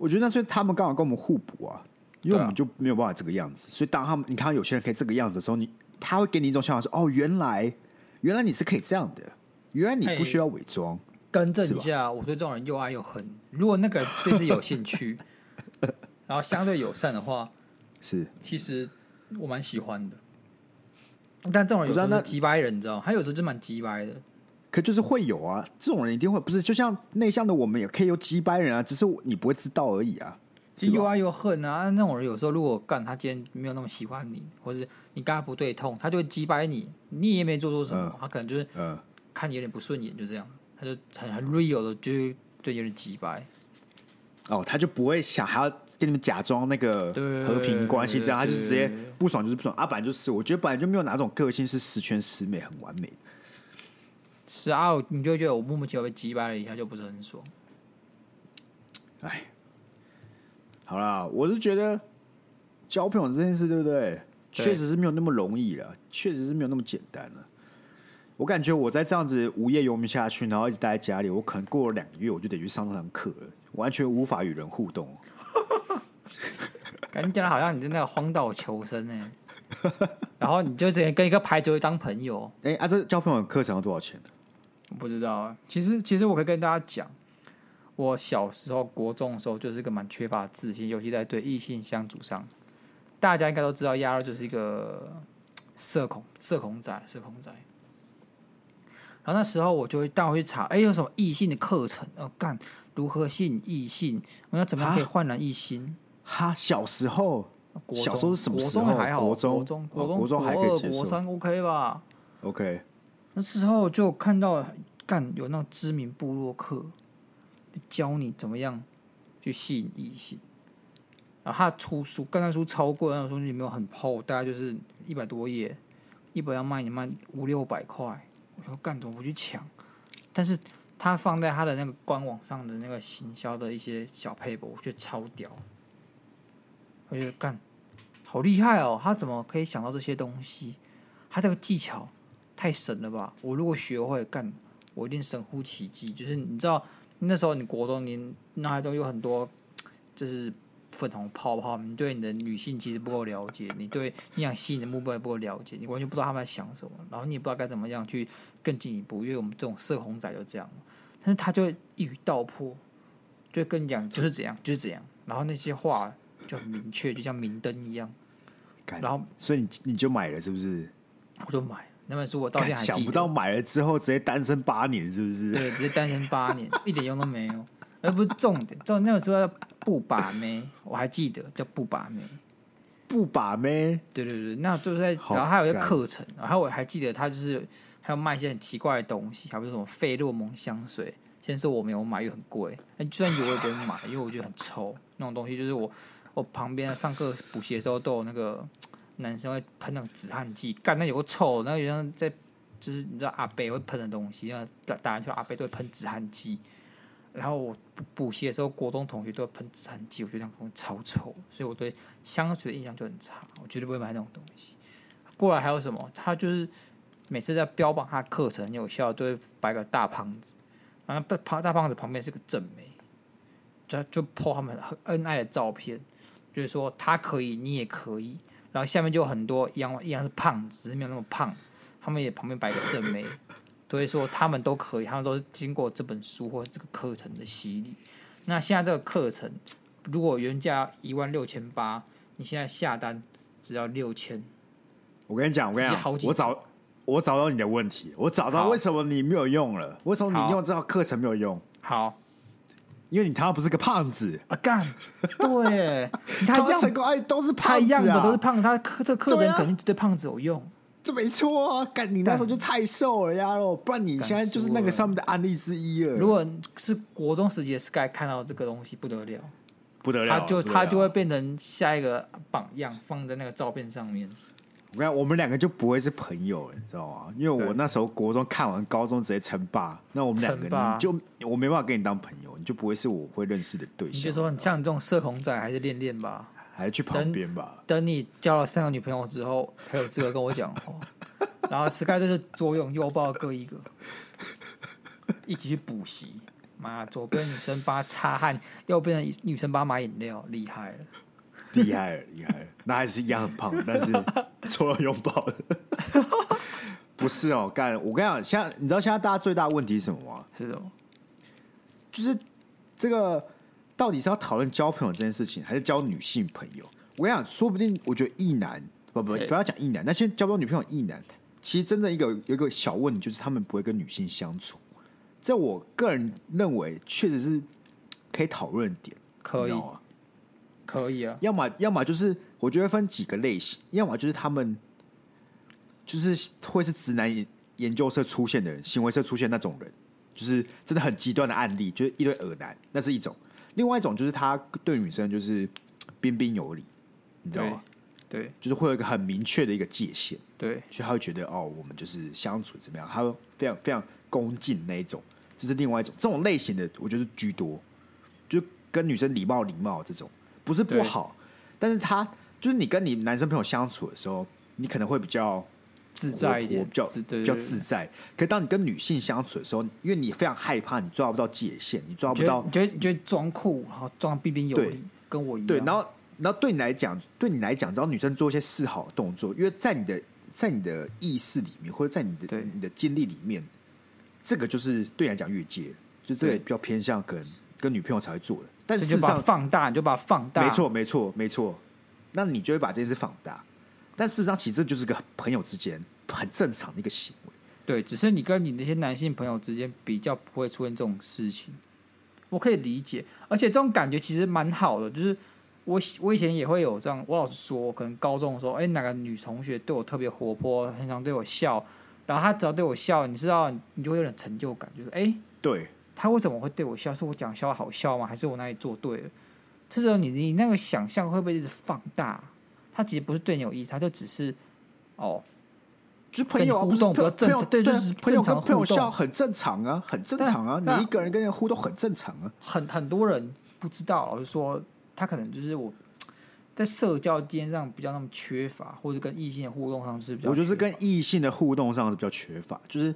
我觉得那是他们刚好跟我们互补啊，因为我们就没有办法这个样子，所以当他们你看到有些人可以这个样子的时候，你他会给你一种想法说：哦，原来原来你是可以这样的，原来你不需要伪装。更正一下，我对这种人又爱又恨。如果那个人对自己有兴趣，<laughs> 然后相对友善的话，是其实我蛮喜欢的。但这种人有时候是机掰人，你知道吗？他有时候就蛮机掰的。可就是会有啊，这种人一定会不是，就像内向的我们也可以有击败人啊，只是你不会知道而已啊。又爱又恨啊，那种人有时候如果干他今天没有那么喜欢你，或是你跟他不对痛，他就会击败你，你也没做错什么，嗯、他可能就是嗯看你有点不顺眼，就这样，他就很很 real 的就就有点击败。哦，他就不会想还要跟你们假装那个和平关系，这样他就直接不爽就是不爽啊，本来就是，我觉得本来就没有哪种个性是十全十美很完美。是啊，你就觉得我莫名其妙被击败了一下，就不是很爽。哎，好啦，我是觉得交朋友这件事，对不对？确实是没有那么容易了，确实是没有那么简单了。我感觉我在这样子无业游民下去，然后一直待在家里，我可能过了两个月，我就得去上那堂课了，完全无法与人互动。<laughs> 感觉讲的好像你在那个荒岛求生呢，然后你就直接跟一个牌桌当朋友。<laughs> 哎啊，这交朋友课程要多少钱呢？我不知道啊，其实其实我可以跟大家讲，我小时候国中的时候就是一个蛮缺乏自信，尤其在对异性相处上。大家应该都知道，鸭肉就是一个社恐、社恐仔、社恐仔。然后那时候我就会带我去查，哎，有什么异性的课程？哦，干如何吸引异性？我要怎么样可以焕然一新？哈，小时候，小时候是什么时候？国中还好，国中、国中、国中、国中还可以接受，国三 OK 吧？OK。那时候就看到干有那种知名部落客教你怎么样去吸引异性，然后他出书，干那书超贵，那种书也没有很厚，大概就是一百多页，一本要卖你卖五六百块。我说干怎么不去抢？但是他放在他的那个官网上的那个行销的一些小配博，我觉得超屌。我觉得干好厉害哦，他怎么可以想到这些东西？他这个技巧。太神了吧！我如果学会干，我一定神乎其技。就是你知道，那时候你国中，你脑海中有很多就是粉红泡泡，你对你的女性其实不够了解，你对你想吸引的目标也不够了解，你完全不知道他们在想什么，然后你也不知道该怎么样去更进一步。因为我们这种社恐仔就这样，但是他就会一语道破，就跟你讲就是怎样，就是怎样，然后那些话就很明确，就像明灯一样。然后，所以你你就买了是不是？我就买。那本书我到现在还记得，想不到买了之后直接单身八年，是不是？对，直接单身八年，<laughs> 一点用都没有。而不是重点，重点那本书叫不把妹，我还记得叫不把妹，不把妹。对对对，那就是在，然后还有一个课程，然后我还记得他就是还有卖一些很奇怪的东西，还不是什么费洛蒙香水。先是我没有买，又很贵。哎，就算有我也不会买，因为我觉得很臭。那种东西就是我我旁边上课补习的时候都有那个。男生会喷那种止汗剂，干那有个臭，那有像在就是你知道阿伯会喷的东西，那打打篮球阿伯都会喷止汗剂。然后我补习的时候，国中同学都会喷止汗剂，我觉得那种东西超臭，所以我对香水的印象就很差，我绝对不会买那种东西。过来还有什么？他就是每次在标榜他课程很有效，都会摆个大胖子，然后大大胖子旁边是个正妹，就就 po 他们很恩爱的照片，就是说他可以，你也可以。然后下面就有很多一样一样是胖子，只是没有那么胖。他们也旁边摆个正妹，所以说他们都可以，他们都是经过这本书或者这个课程的洗礼。那现在这个课程如果原价一万六千八，你现在下单只要六千。我跟你讲，我跟你讲，我找我找到你的问题，我找到为什么你没有用了，为什么你用这套课程没有用？好。因为你他妈不是个胖子啊！干，<laughs> 对，他成功哎，都是胖子啊，他一样的都是胖，他客这客人肯定对胖子有用。这没错啊！干你那时候就太瘦了呀，不然你现在就是那个上面的案例之一了。如果是国中时期的 Sky 看到这个东西，不得了，不得了，他就他就会变成下一个榜样，放在那个照片上面。我看我们两个就不会是朋友了，你知道吗？因为我那时候国中看完，高中直接称霸，那我们两个你就我没办法跟你当朋友，你就不会是我会认识的对象。你就说你像你这种社恐仔，还是练练吧。还是去旁边吧等。等你交了三个女朋友之后，才有资格跟我讲话。<laughs> 然后 Sky 就是左拥右抱各一个，一起去补习。妈，左边女生帮他擦汗，右边的女生帮他买饮料，厉害了，厉害了，厉害了。那还是一样很胖，但是左拥右抱的。<laughs> 不是哦，干！我跟你讲，现在你知道现在大家最大的问题是什么吗？是什么？就是这个。到底是要讨论交朋友这件事情，还是交女性朋友？我跟你讲，说不定我觉得异男不不不要讲异男，那先交不到女朋友异男，其实真的一个有一个小问题，就是他们不会跟女性相处。这我个人认为确实是可以讨论点，可以啊，可以啊。要么要么就是我觉得分几个类型，要么就是他们就是会是直男研究社出现的人，行为社出现那种人，就是真的很极端的案例，就是一堆恶男，那是一种。另外一种就是他对女生就是彬彬有礼，你知道吗？对，就是会有一个很明确的一个界限，对，所以他会觉得哦，我们就是相处怎么样，他会非常非常恭敬那一种，这是另外一种这种类型的，我觉得居多，就跟女生礼貌礼貌这种，不是不好，但是他就是你跟你男生朋友相处的时候，你可能会比较。自在一点，比较比较自在。可是当你跟女性相处的时候，因为你非常害怕，你抓不到界限，你抓不到，你觉得你觉得装酷，然后装彬彬有礼，跟我一样。对，然后然后对你来讲，对你来讲，只要女生做一些示好的动作，因为在你的在你的意识里面，或者在你的对你的经历里面，这个就是对你来讲越界，就这个比较偏向可能跟女朋友才会做的。但是事实上放大，你就把它放大，没错没错没错，那你就会把这件事放大。但事实上，其实这就是个朋友之间很正常的一个行为。对，只是你跟你那些男性朋友之间比较不会出现这种事情，我可以理解。而且这种感觉其实蛮好的，就是我我以前也会有这样。我老是说，可能高中的时候，哎，哪个女同学对我特别活泼，很常对我笑，然后她只要对我笑，你知道，你就会有点成就感，就是哎，对，她为什么会对我笑？是我讲笑话好笑吗？还是我哪里做对了？这时候你你那个想象会不会一直放大？他其实不是对你有意思，他就只是哦，就是朋友互动比较正常，对，就是朋友跟朋友笑很正常啊，很正常啊。你一个人跟人互动很正常啊。很很多人不知道，老实说，他可能就是我在社交间上比较那么缺乏，或者跟异性的互动上是比较。我就是跟异性的互动上是比较缺乏，就是。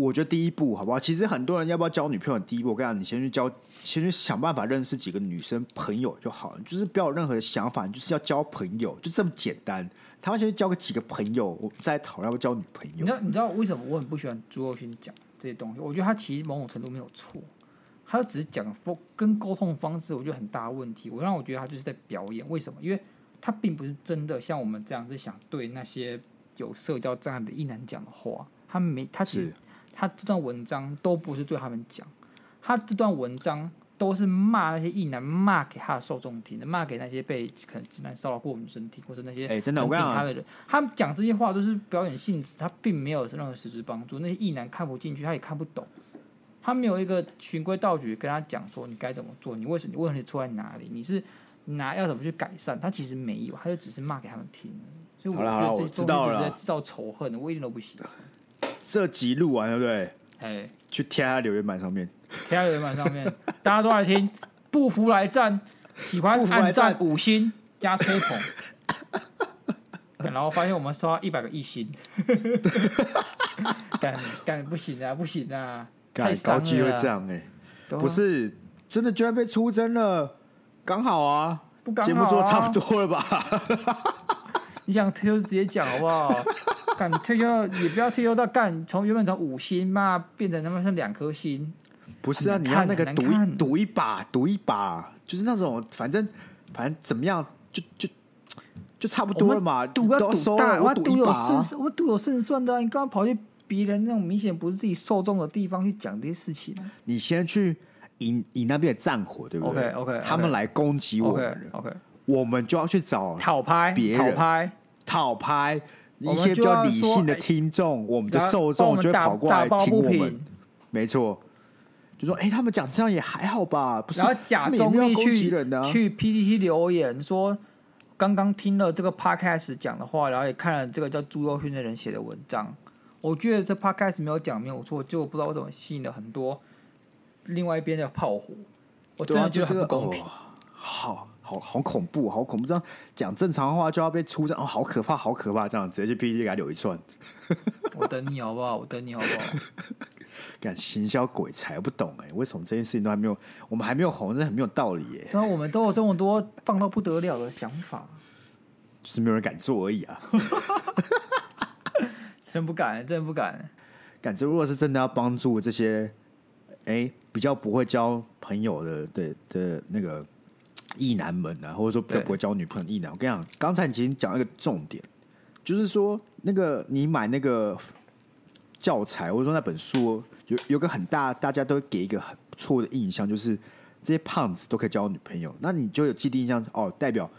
我觉得第一步好不好？其实很多人要不要交女朋友？第一步，我跟你讲，你先去交，先去想办法认识几个女生朋友就好了。就是不要有任何的想法，你就是要交朋友，就这么简单。他们先去交个几个朋友，我再讨论要不要交女朋友。你知道？你知道为什么我很不喜欢朱若勋讲这些东西？我觉得他其实某种程度没有错，他只是讲跟沟通方式，我觉得很大的问题。我让我觉得他就是在表演。为什么？因为他并不是真的像我们这样子想对那些有社交障碍的异男讲的话。他没，他其实。他这段文章都不是对他们讲，他这段文章都是骂那些异男，骂给他的受众听的，骂给那些被可能直男骚扰过女生听，或者那些哎，真的我跟他的人，他们讲这些话都是表演性质，他并没有任何实质帮助。那些异男看不进去，他也看不懂，他没有一个循规蹈矩跟他讲说你该怎么做，你为什么你问题出在哪里，你是拿要怎么去改善？他其实没有，他就只是骂给他们听。所以我觉得这些东西就是在制造仇恨，我一点都不喜欢。这集录完对不对？哎，去贴在留言板上面，贴在留言板上面，<laughs> 大家都来听，不服来战，喜欢按赞五星。加吹捧，<laughs> 然后发现我们收到一百个一星，<laughs> 干干不行啊，不行啊，太高级会这样哎、欸，不是真的居然被出征了，刚好啊，节、啊、目做的差不多了吧？你想退休直接讲好不好？<laughs> 干退休也不要退休到干，从原本从五星嘛变成他妈剩两颗星。不是啊，你要那个赌一赌一把，赌一把，就是那种反正反正怎么样，就就就差不多了嘛。赌要赌大，我赌有胜，我赌有胜算的、啊。你刚刚跑去别人那种明显不是自己受众的地方去讲这些事情。你先去引引那边的战火，对不对？OK OK，他们来攻击我们 OK. 我们就要去找讨拍别人。讨拍讨拍，一些比较理性的听众，我们的受众就会跑过来听我们。没错，就说：“哎、欸，他们讲这样也还好吧？”不是，然后假中立去去 PPT 留言说，刚刚听了这个 Podcast 讲的话，然后也看了这个叫朱佑勋的人写的文章。我觉得这 Podcast 没有讲没有错，就不知道为什么吸引了很多另外一边的炮火。我真的觉得很不公平。好。好好恐怖，好恐怖！这样讲正常话就要被出战哦，好可怕，好可怕！这样直接去 PPT 给他留一串。<laughs> 我等你好不好？我等你好不好？<laughs> 敢行销鬼才不懂哎，为什么这件事情都还没有？我们还没有红，这很没有道理耶。然后我们都有这么多棒到不得了的想法，就是没有人敢做而已啊！<laughs> 真不敢，真不敢。感觉如果是真的要帮助这些哎比较不会交朋友的对的那个。异男们啊，或者说比较不会交女朋友异男，我跟你讲，刚才你已经讲一个重点，就是说那个你买那个教材或者说那本书，有有个很大，大家都会给一个很不错的印象，就是这些胖子都可以交女朋友，那你就有既定印象哦，代表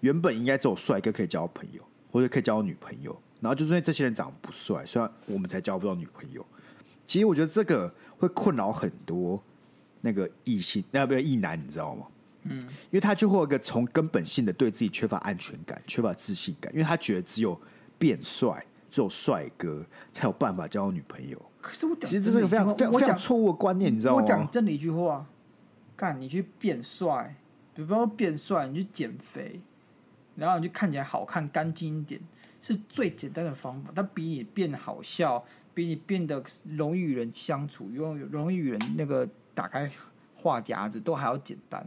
原本应该只有帅哥可以交朋友，或者可以交女朋友，然后就是因为这些人长得不帅，所以我们才交不到女朋友。其实我觉得这个会困扰很多那个异性，那不异男，你知道吗？嗯，因为他就会有一个从根本性的对自己缺乏安全感、缺乏自信感，因为他觉得只有变帅、只有帅哥才有办法交到女朋友。可是我讲，其实这是个非常非常非常错误的观念，你知道吗？我讲真的一句话，干你去变帅，比方说变帅，你去减肥，然后你就看起来好看、干净一点，是最简单的方法。它比你变好笑，比你变得容易与人相处、容容易与人那个打开话匣子都还要简单。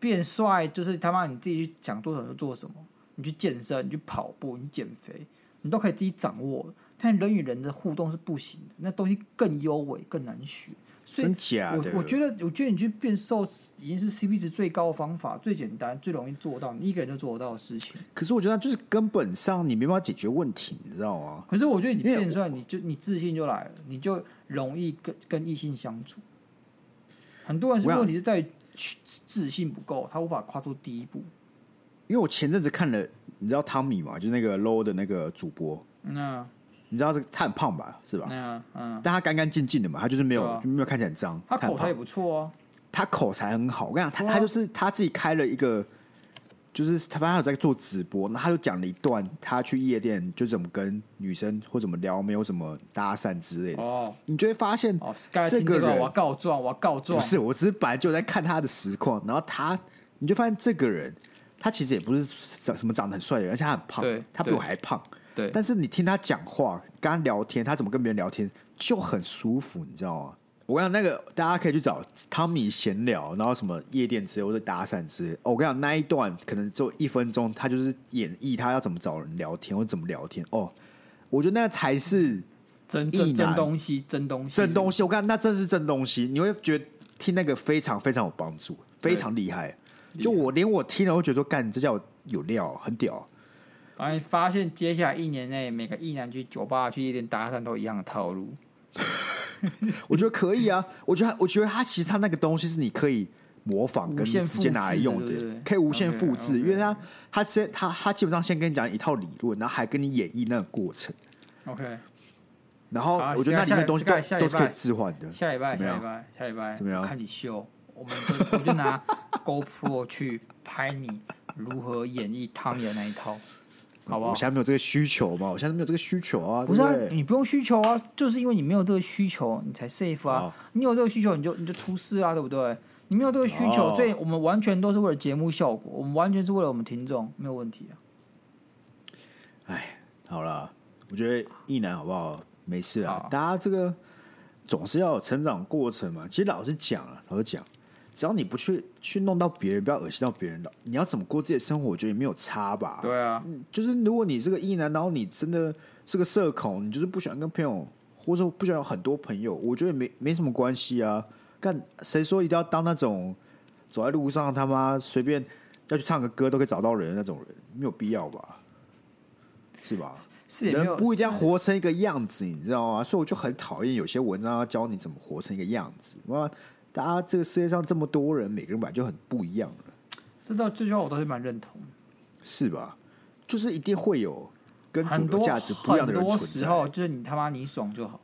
变帅就是他妈你自己去想做什么就做什么，你去健身，你去跑步，你减肥，你都可以自己掌握。但人与人的互动是不行的，那东西更优美，更难学。所以真假的？我我觉得，我觉得你去变瘦已经是 CP 值最高的方法，最简单、最容易做到，你一个人就做得到的事情。可是我觉得就是根本上你没办法解决问题，你知道吗？可是我觉得你变帅，你就你自信就来了，你就容易跟跟异性相处。很多人是问题是在于。自信不够，他无法跨出第一步。因为我前阵子看了，你知道汤米嘛？就是那个 low 的那个主播。那，你知道这个他很胖吧？是吧？嗯嗯。但他干干净净的嘛，他就是没有、啊、没有看起来很脏。他口才也不错哦。他口才很好，我跟你讲，他他就是他自己开了一个。就是他，反正他有在做直播，那他就讲了一段他去夜店就怎么跟女生或怎么聊，没有什么搭讪之类的。哦，你就会发现，哦，这个人我要告状，我要告状。不是，我只是本来就在看他的实况，然后他，你就发现这个人，他其实也不是长什么长得很帅的人，而且他很胖，对，他比我还胖。对，但是你听他讲话，跟他聊天，他怎么跟别人聊天就很舒服，你知道吗？我跟你讲，那个大家可以去找汤米闲聊，然后什么夜店之类或者搭讪之类。我跟你讲，那一段可能就一分钟，他就是演绎他要怎么找人聊天或怎么聊天。哦，我觉得那个才是真真真东西，真东西，真东西。我看那真是真东西，你会觉得听那个非常非常有帮助，非常厉害。就我连我听了，我觉得说，干，你这叫有料，很屌。然后发现接下来一年内，每个异男去酒吧、去夜店搭讪都一样的套路。<laughs> <laughs> 我觉得可以啊，我觉得我觉得他其实他那个东西是你可以模仿跟直接拿来用的，对对，可以无限复制，okay, okay. 因为他他先他他基本上先跟你讲一套理论，然后还跟你演绎那个过程。OK，然后我觉得那里面东西都都是可以置换的。下礼拜，下礼拜，下礼拜怎么样？看你秀，我们就我就拿 GoPro 去拍你如何演绎汤米的那一套。好不好？我现在没有这个需求嘛？我现在没有这个需求啊。不是啊，对对，你不用需求啊，就是因为你没有这个需求，你才 safe 啊。哦、你有这个需求，你就你就出事啊，对不对？你没有这个需求，哦、所以我们完全都是为了节目效果，我们完全是为了我们听众，没有问题啊。哎，好了，我觉得异男好不好？没事啊，大家这个总是要有成长过程嘛。其实老实讲啊，老实讲。只要你不去去弄到别人，不要恶心到别人的，你要怎么过自己的生活，我觉得也没有差吧。对啊，就是如果你是个异男，然后你真的是个社恐，你就是不喜欢跟朋友，或者说不喜欢有很多朋友，我觉得没没什么关系啊。干谁说一定要当那种走在路上他妈随便要去唱个歌都可以找到人的那种人？没有必要吧？是吧？是人不一定要活成一个样子，你知道吗？所以我就很讨厌有些文章要教你怎么活成一个样子。我。大家这个世界上这么多人，每个人本来就很不一样了。这道这句话我倒是蛮认同，是吧？就是一定会有跟主很多流价值不一样的人存在。时候就是你他妈你爽就好，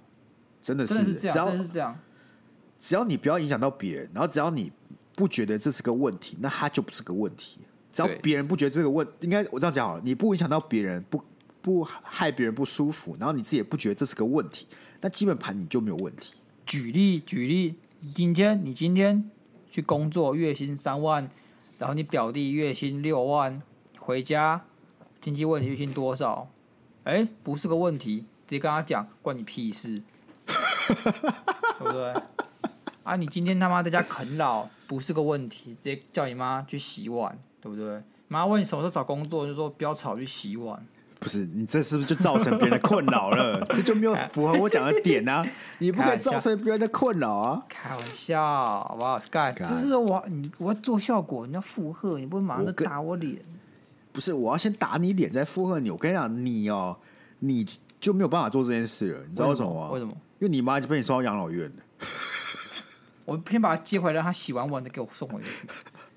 真的是，这样，真的是这样。只要你不要影响到别人，然后只要你不觉得这是个问题，那它就不是个问题。只要别人不觉得这个问，应该我这样讲好了，你不影响到别人，不不害别人不舒服，然后你自己也不觉得这是个问题，那基本盘你就没有问题。举例举例，今天你今天去工作，月薪三万，然后你表弟月薪六万，回家经济问题月薪多少？哎，不是个问题，直接跟他讲，关你屁事，对不对？啊，你今天他妈在家啃老，不是个问题，直接叫你妈去洗碗，对不对？妈问你什么时候找工作，就说不要吵，去洗碗。不是你这是不是就造成别人的困扰了？<laughs> 这就没有符合我讲的点啊！你不可以造成别人的困扰啊！开玩笑，好不好？Sky，干这是我你我要做效果，你要附和，你不能马上就打我脸。不是，我要先打你脸，再附和你。我跟你讲，你哦，你就没有办法做这件事了。你知道为什么吗？为什么？因为你妈就被你送到养老院了。我先把她接回来，让他洗完碗再给我送回去。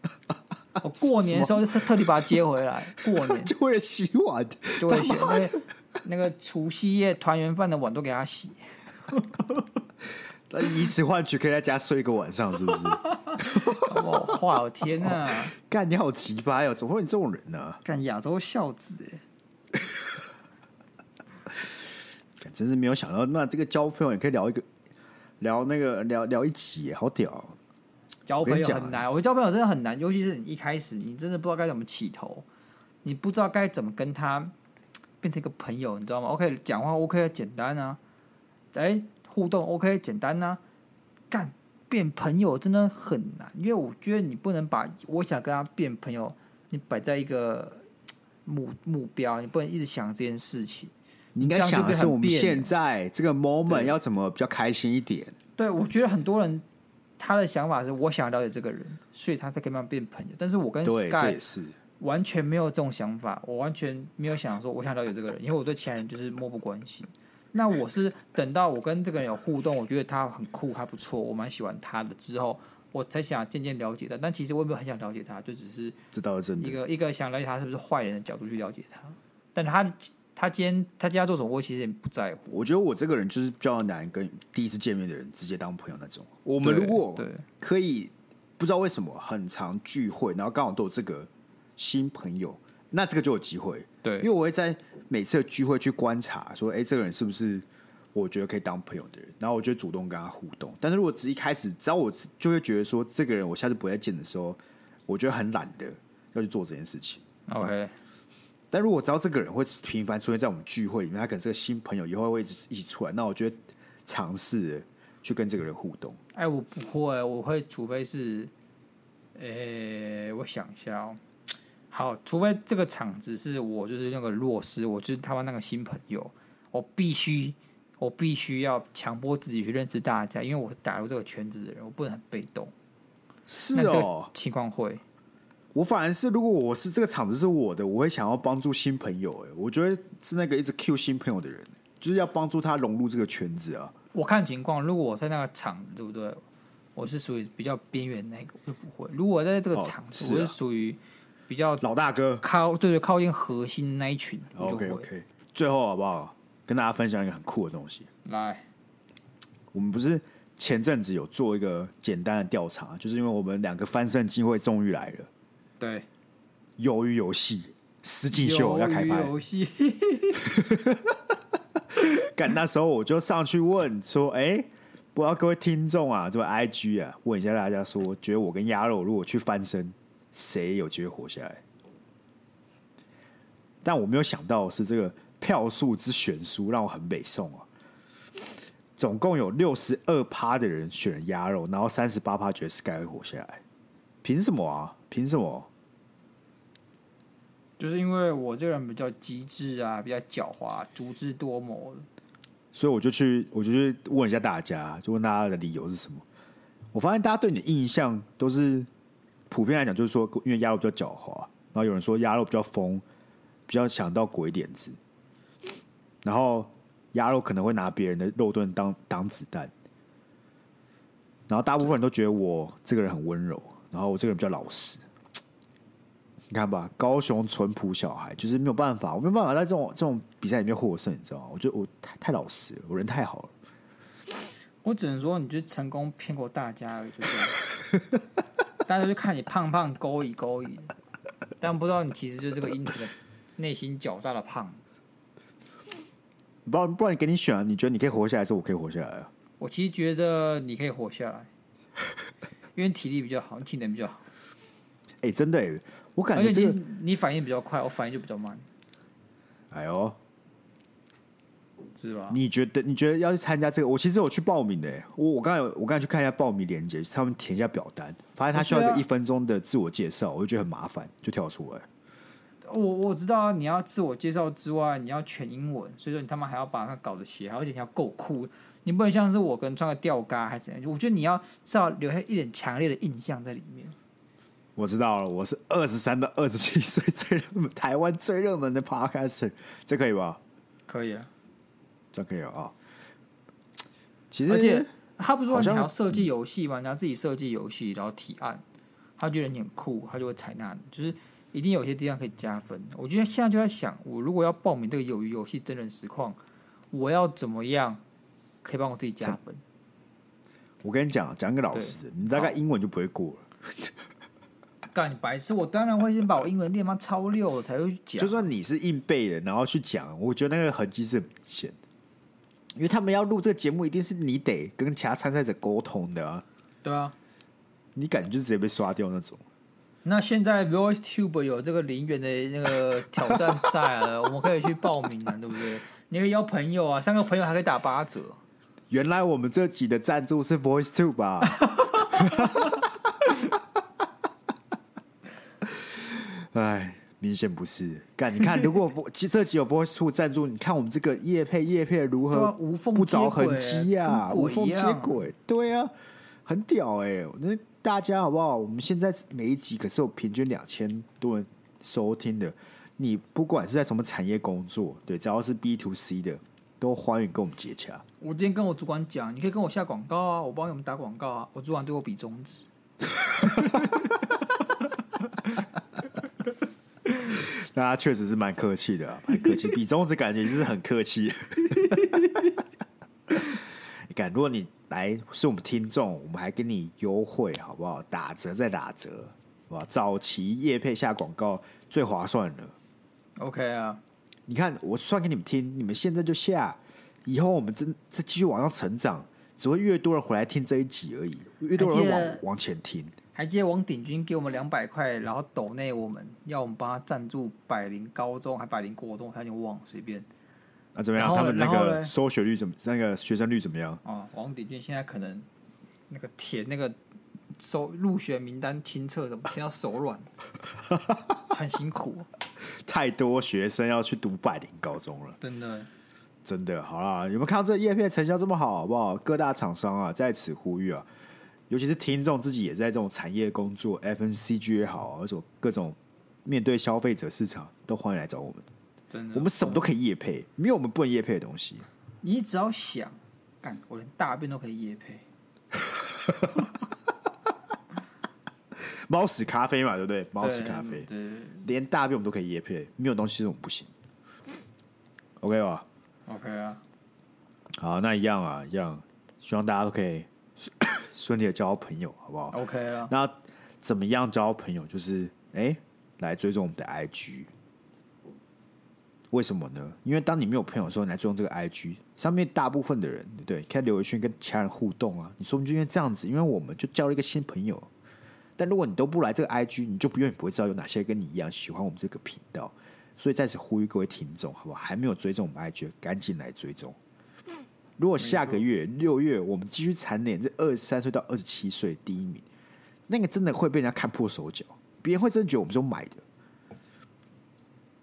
<laughs> <laughs> 我过年的时候就特特地把他接回来，<laughs> 过年就为了洗碗，就会洗那个那个除夕夜团圆饭的碗都给他洗。<laughs> 那以此换取可以在家睡一个晚上，是不是？哇，坏我天哪！干你好奇葩哟！怎么会有这种人呢、干亚洲孝子哎，真是没有想到，那这个交朋友也可以聊一个，聊那个聊聊一集，好屌、哦！交朋友很难，我觉得交朋友真的很难，尤其是你一开始你真的不知道该怎么起头，你不知道该怎么跟他变成一个朋友，你知道吗？OK，讲话 OK 简单啊，哎，互动 OK 简单啊，干变朋友真的很难，因为我觉得你不能把我想跟他变朋友，你摆在一个目目标，你不能一直想这件事情。你应该想的是我们现在这个 moment 要怎么比较开心一点。对，我觉得很多人他的想法是我想了解这个人，所以他才可以慢慢变朋友。但是我跟 Sky 是。完全没有这种想法，我完全没有想说我想了解这个人，因为我对其他人就是漠不关心。那我是等到我跟这个人有互动，我觉得他很酷，还不错，我蛮喜欢他的之后，我才想渐渐了解他。但其实我也没有很想了解他，就只是这倒是真。一个一个想了解他是不是坏人的角度去了解他。但他他今天他今天要做什么，我其实也不在乎。我觉得我这个人就是比较难跟第一次见面的人直接当朋友那种。我们如果可以不知道为什么很常聚会，然后刚好都有这个新朋友，那这个就有机会。对因为我会在每次的聚会去观察，说，哎，这个人是不是我觉得可以当朋友的人，然后我就主动跟他互动。但是如果只一开始，只要我就会觉得说，这个人我下次不再见的时候，我觉得很懒得要去做这件事情。OK，但如果知道这个人会频繁出现在我们聚会里面，他可能是个新朋友，以后会一直一起出来，那我觉得尝试去跟这个人互动。哎，我不会，我会，除非是，诶，我想一下哦。好，除非这个场子是我就是那个弱势，我就是他们那个新朋友，我必须我必须要强迫自己去认识大家，因为我打入这个圈子的人，我不能很被动。是哦，情况会我反而是如果我是这个场子是我的，我会想要帮助新朋友。哎，我觉得是那个一直 Q 新朋友的人，就是要帮助他融入这个圈子啊。我看情况，如果我在那个场，对不对？我是属于比较边缘那个，我就不会。如果在这个场子，哦是啊我是属于比较老大哥靠对对靠近核心那一群，我就会。，OK OK。最后好不好？跟大家分享一个很酷的东西。来，我们不是前阵子有做一个简单的调查，就是因为我们两个翻身机会终于来了，对，鱿鱼游戏实境秀要开拍。<laughs> 游戏，干那时候我就上去问说：“哎、不知道各位听众啊，这位 IG 啊，问一下大家说，觉得我跟鸭肉如果去翻身，谁有机会活下来？”但我没有想到是这个票数之悬殊，让我很北宋啊。总共有六十二趴的人选了鸭肉，然后三十八趴觉得 Sky 会活下来。凭什么啊？凭什么？就是因为我这个人比较机智啊，比较狡猾，足智多谋。所以我就去，我就去问一下大家，就问大家的理由是什么。我发现大家对你的印象都是普遍来讲，就是说，因为鸭肉比较狡猾，然后有人说鸭肉比较疯，比较想到鬼点子，然后鸭肉可能会拿别人的肉盾当当子弹，然后大部分人都觉得我这个人很温柔，然后我这个人比较老实。你看吧，高雄淳朴小孩就是没有办法，我没有办法在这种这种比赛里面获胜，你知道吗？我觉得我太太老实了，我人太好了。我只能说，你就成功骗过大家而已，就这样。<laughs> 大家就看你胖胖勾引勾引，但不知道你其实就是这个阴沉的内心狡诈的胖。不然不然，给你选啊？你觉得你可以活下来，还是我可以活下来啊？我其实觉得你可以活下来，因为体力比较好，你体能比较好。哎、欸，真的、欸，我感觉、这个、你你反应比较快，我反应就比较慢。哎呦。是吧？你觉得你觉得要去参加这个？我其实有去报名的。我我刚才有我刚才去看一下报名链接，他们填一下表单，发现他需要一个一分钟的自我介绍，我就觉得很麻烦，就跳出来。我我知道啊，你要自我介绍之外，你要全英文，所以说你他妈还要把它搞得写，而且你要够酷，你不能像是我跟穿个吊嘎还是怎样？我觉得你要至少留下一点强烈的印象在里面。我知道了，我是二十三到二十七岁 <laughs> 最热门台湾最热门的 Podcaster，这可以吧？可以啊。这可以啊、哦，其实而且他不是说你要设计游戏嘛？你要自己设计游戏，然后提案，他觉得你很酷，他就会采纳你。就是一定有些地方可以加分。我觉得现在就在想，我如果要报名这个鱿鱼游戏真人实况，我要怎么样可以帮我自己加分？我跟你讲，讲个老实的，你大概英文就不会过了。干你白痴！我当然会先把我英文练嘛超溜了才会去讲。就算你是硬背的，然后去讲，我觉得那个痕迹是很明显。因为他们要录这个节目，一定是你得跟其他参赛者沟通的啊。对啊，你感觉就直接被刷掉那种。那现在 VoiceTube 有这个零元的那个挑战赛了，<laughs> 我们可以去报名啊，对不对？你可以邀朋友啊，三个朋友还可以打八折。原来我们这集的赞助是 VoiceTube 吧？哎。明显不是，干你看，如果这集有 VoiceTube 赞助，你看我们这个叶配叶配如何无缝不着痕迹呀，无缝接轨，对啊，很屌哎、欸！那大家好不好？我们现在每一集可是有平均两千多人收听的，你不管是在什么产业工作，对，只要是 B to C 的，都欢迎跟我们接洽。我今天跟我主管讲，你可以跟我下广告啊，我帮你们打广告啊。我主管对我比中指。<laughs> 那他确实是蛮客气的、啊，蛮客气，比中指感觉就是很客气。<laughs> 你看，如果你来是我们听众，我们还给你优惠，好不好？打折再打折，好吧？早期叶配下广告最划算了。OK 啊，你看我算给你们听，你们现在就下，以后我们真再继续往上成长，只会越多人回来听这一集而已，越多人往往前听。还记得王鼎军给我们两百块，然后抖内我们要我们帮他赞助百灵高中还百灵国中，他就忘了随便。啊，怎么样？他们那个收学率怎么？那个学生率怎么样？啊，王鼎军现在可能那个填那个收入学名单清册，怎么填到手软？<laughs> 很辛苦，太多学生要去读百灵高中了，真的，真的。好啦，有没有看到这叶片成效这么好？好不好？各大厂商啊，在此呼吁啊。尤其是听众自己也在这种产业工作，FNCG 也好，或者各种面对消费者市场，都欢迎来找我们。真的，我们什么都可以夜配，没有我们不能夜配的东西。你只要想干，我连大便都可以夜配。<laughs> 猫屎咖啡嘛，对不对？猫屎咖啡，对，连大便我们都可以夜配，没有东西是我们不行。OK 吧？OK 啊。好，那一样啊，一样，希望大家都可以。顺利的交朋友，好不好？OK 啊。那怎么样交朋友？就是哎、欸，来追踪我们的 IG。为什么呢？因为当你没有朋友的时候，你来追踪这个 IG 上面，大部分的人，对不对？看刘伟勋跟其他人互动啊，你说不定就因为这样子，因为我们就交了一个新朋友。但如果你都不来这个 IG，你就不永远不会知道有哪些跟你一样喜欢我们这个频道。所以在此呼吁各位听众，好不好？还没有追踪我们 IG，赶紧来追踪。如果下个月六月我们继续蝉联这二十三岁到二十七岁第一名，那个真的会被人家看破手脚，别人会真的觉得我们是买的，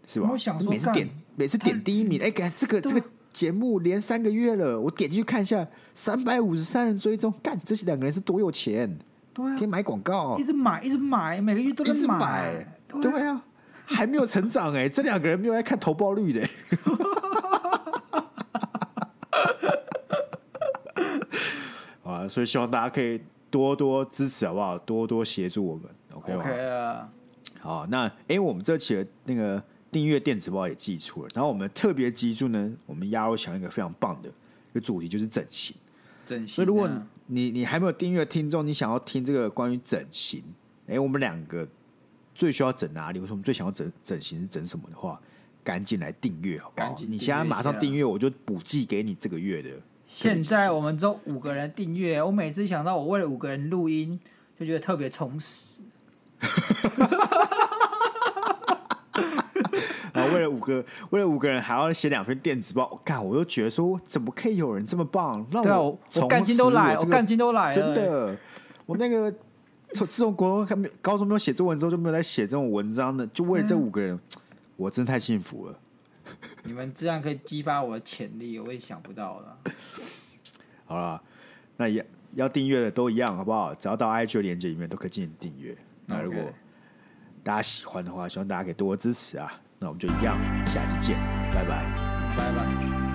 是吧？我想说，每次点每次点第一名，哎，干这个这个节目连三个月了，我点进去看一下，三百五十三人追踪，干这些两个人是多有钱？对啊，可以买广告，一直买一直买，每个月都在买，买对啊，还没有成长哎，这两个人没有在看投报率的。<laughs> 所以希望大家可以多多支持，好不好？多多协助我们，OK 吗？OK 啊，好，那因为我们这期的那个订阅电子报也寄出了，然后我们特别集注呢，我们亚欧想一个非常棒的一个主题，就是整形。整形、啊。所以如果你你还没有订阅听众，你想要听这个关于整形，哎，我们两个最需要整哪里？或者我们最想要整整形是整什么的话，赶紧来订阅好不好？你现在马上订阅，我就补寄给你这个月的。现在我们只有五个人订阅，我每次想到我为了五个人录音，就觉得特别充实。然 <laughs> 后为了五个，为了五个人还要写两篇电子报，我干，我都觉得说，怎么可以有人这么棒？让我我干劲都来，我干劲都来了，真的。我那个从自从国中还没高中没有写作文之后，就没有再写这种文章的，就为了这五个人，嗯、我真的太幸福了。你们这样可以激发我的潜力，我也想不到了。好了，那要要订阅的都一样，好不好？只要到 IG 的链接里面都可以进行订阅。那如果大家喜欢的话，希望大家可以多多支持啊。那我们就一样，下次见，拜拜，拜拜。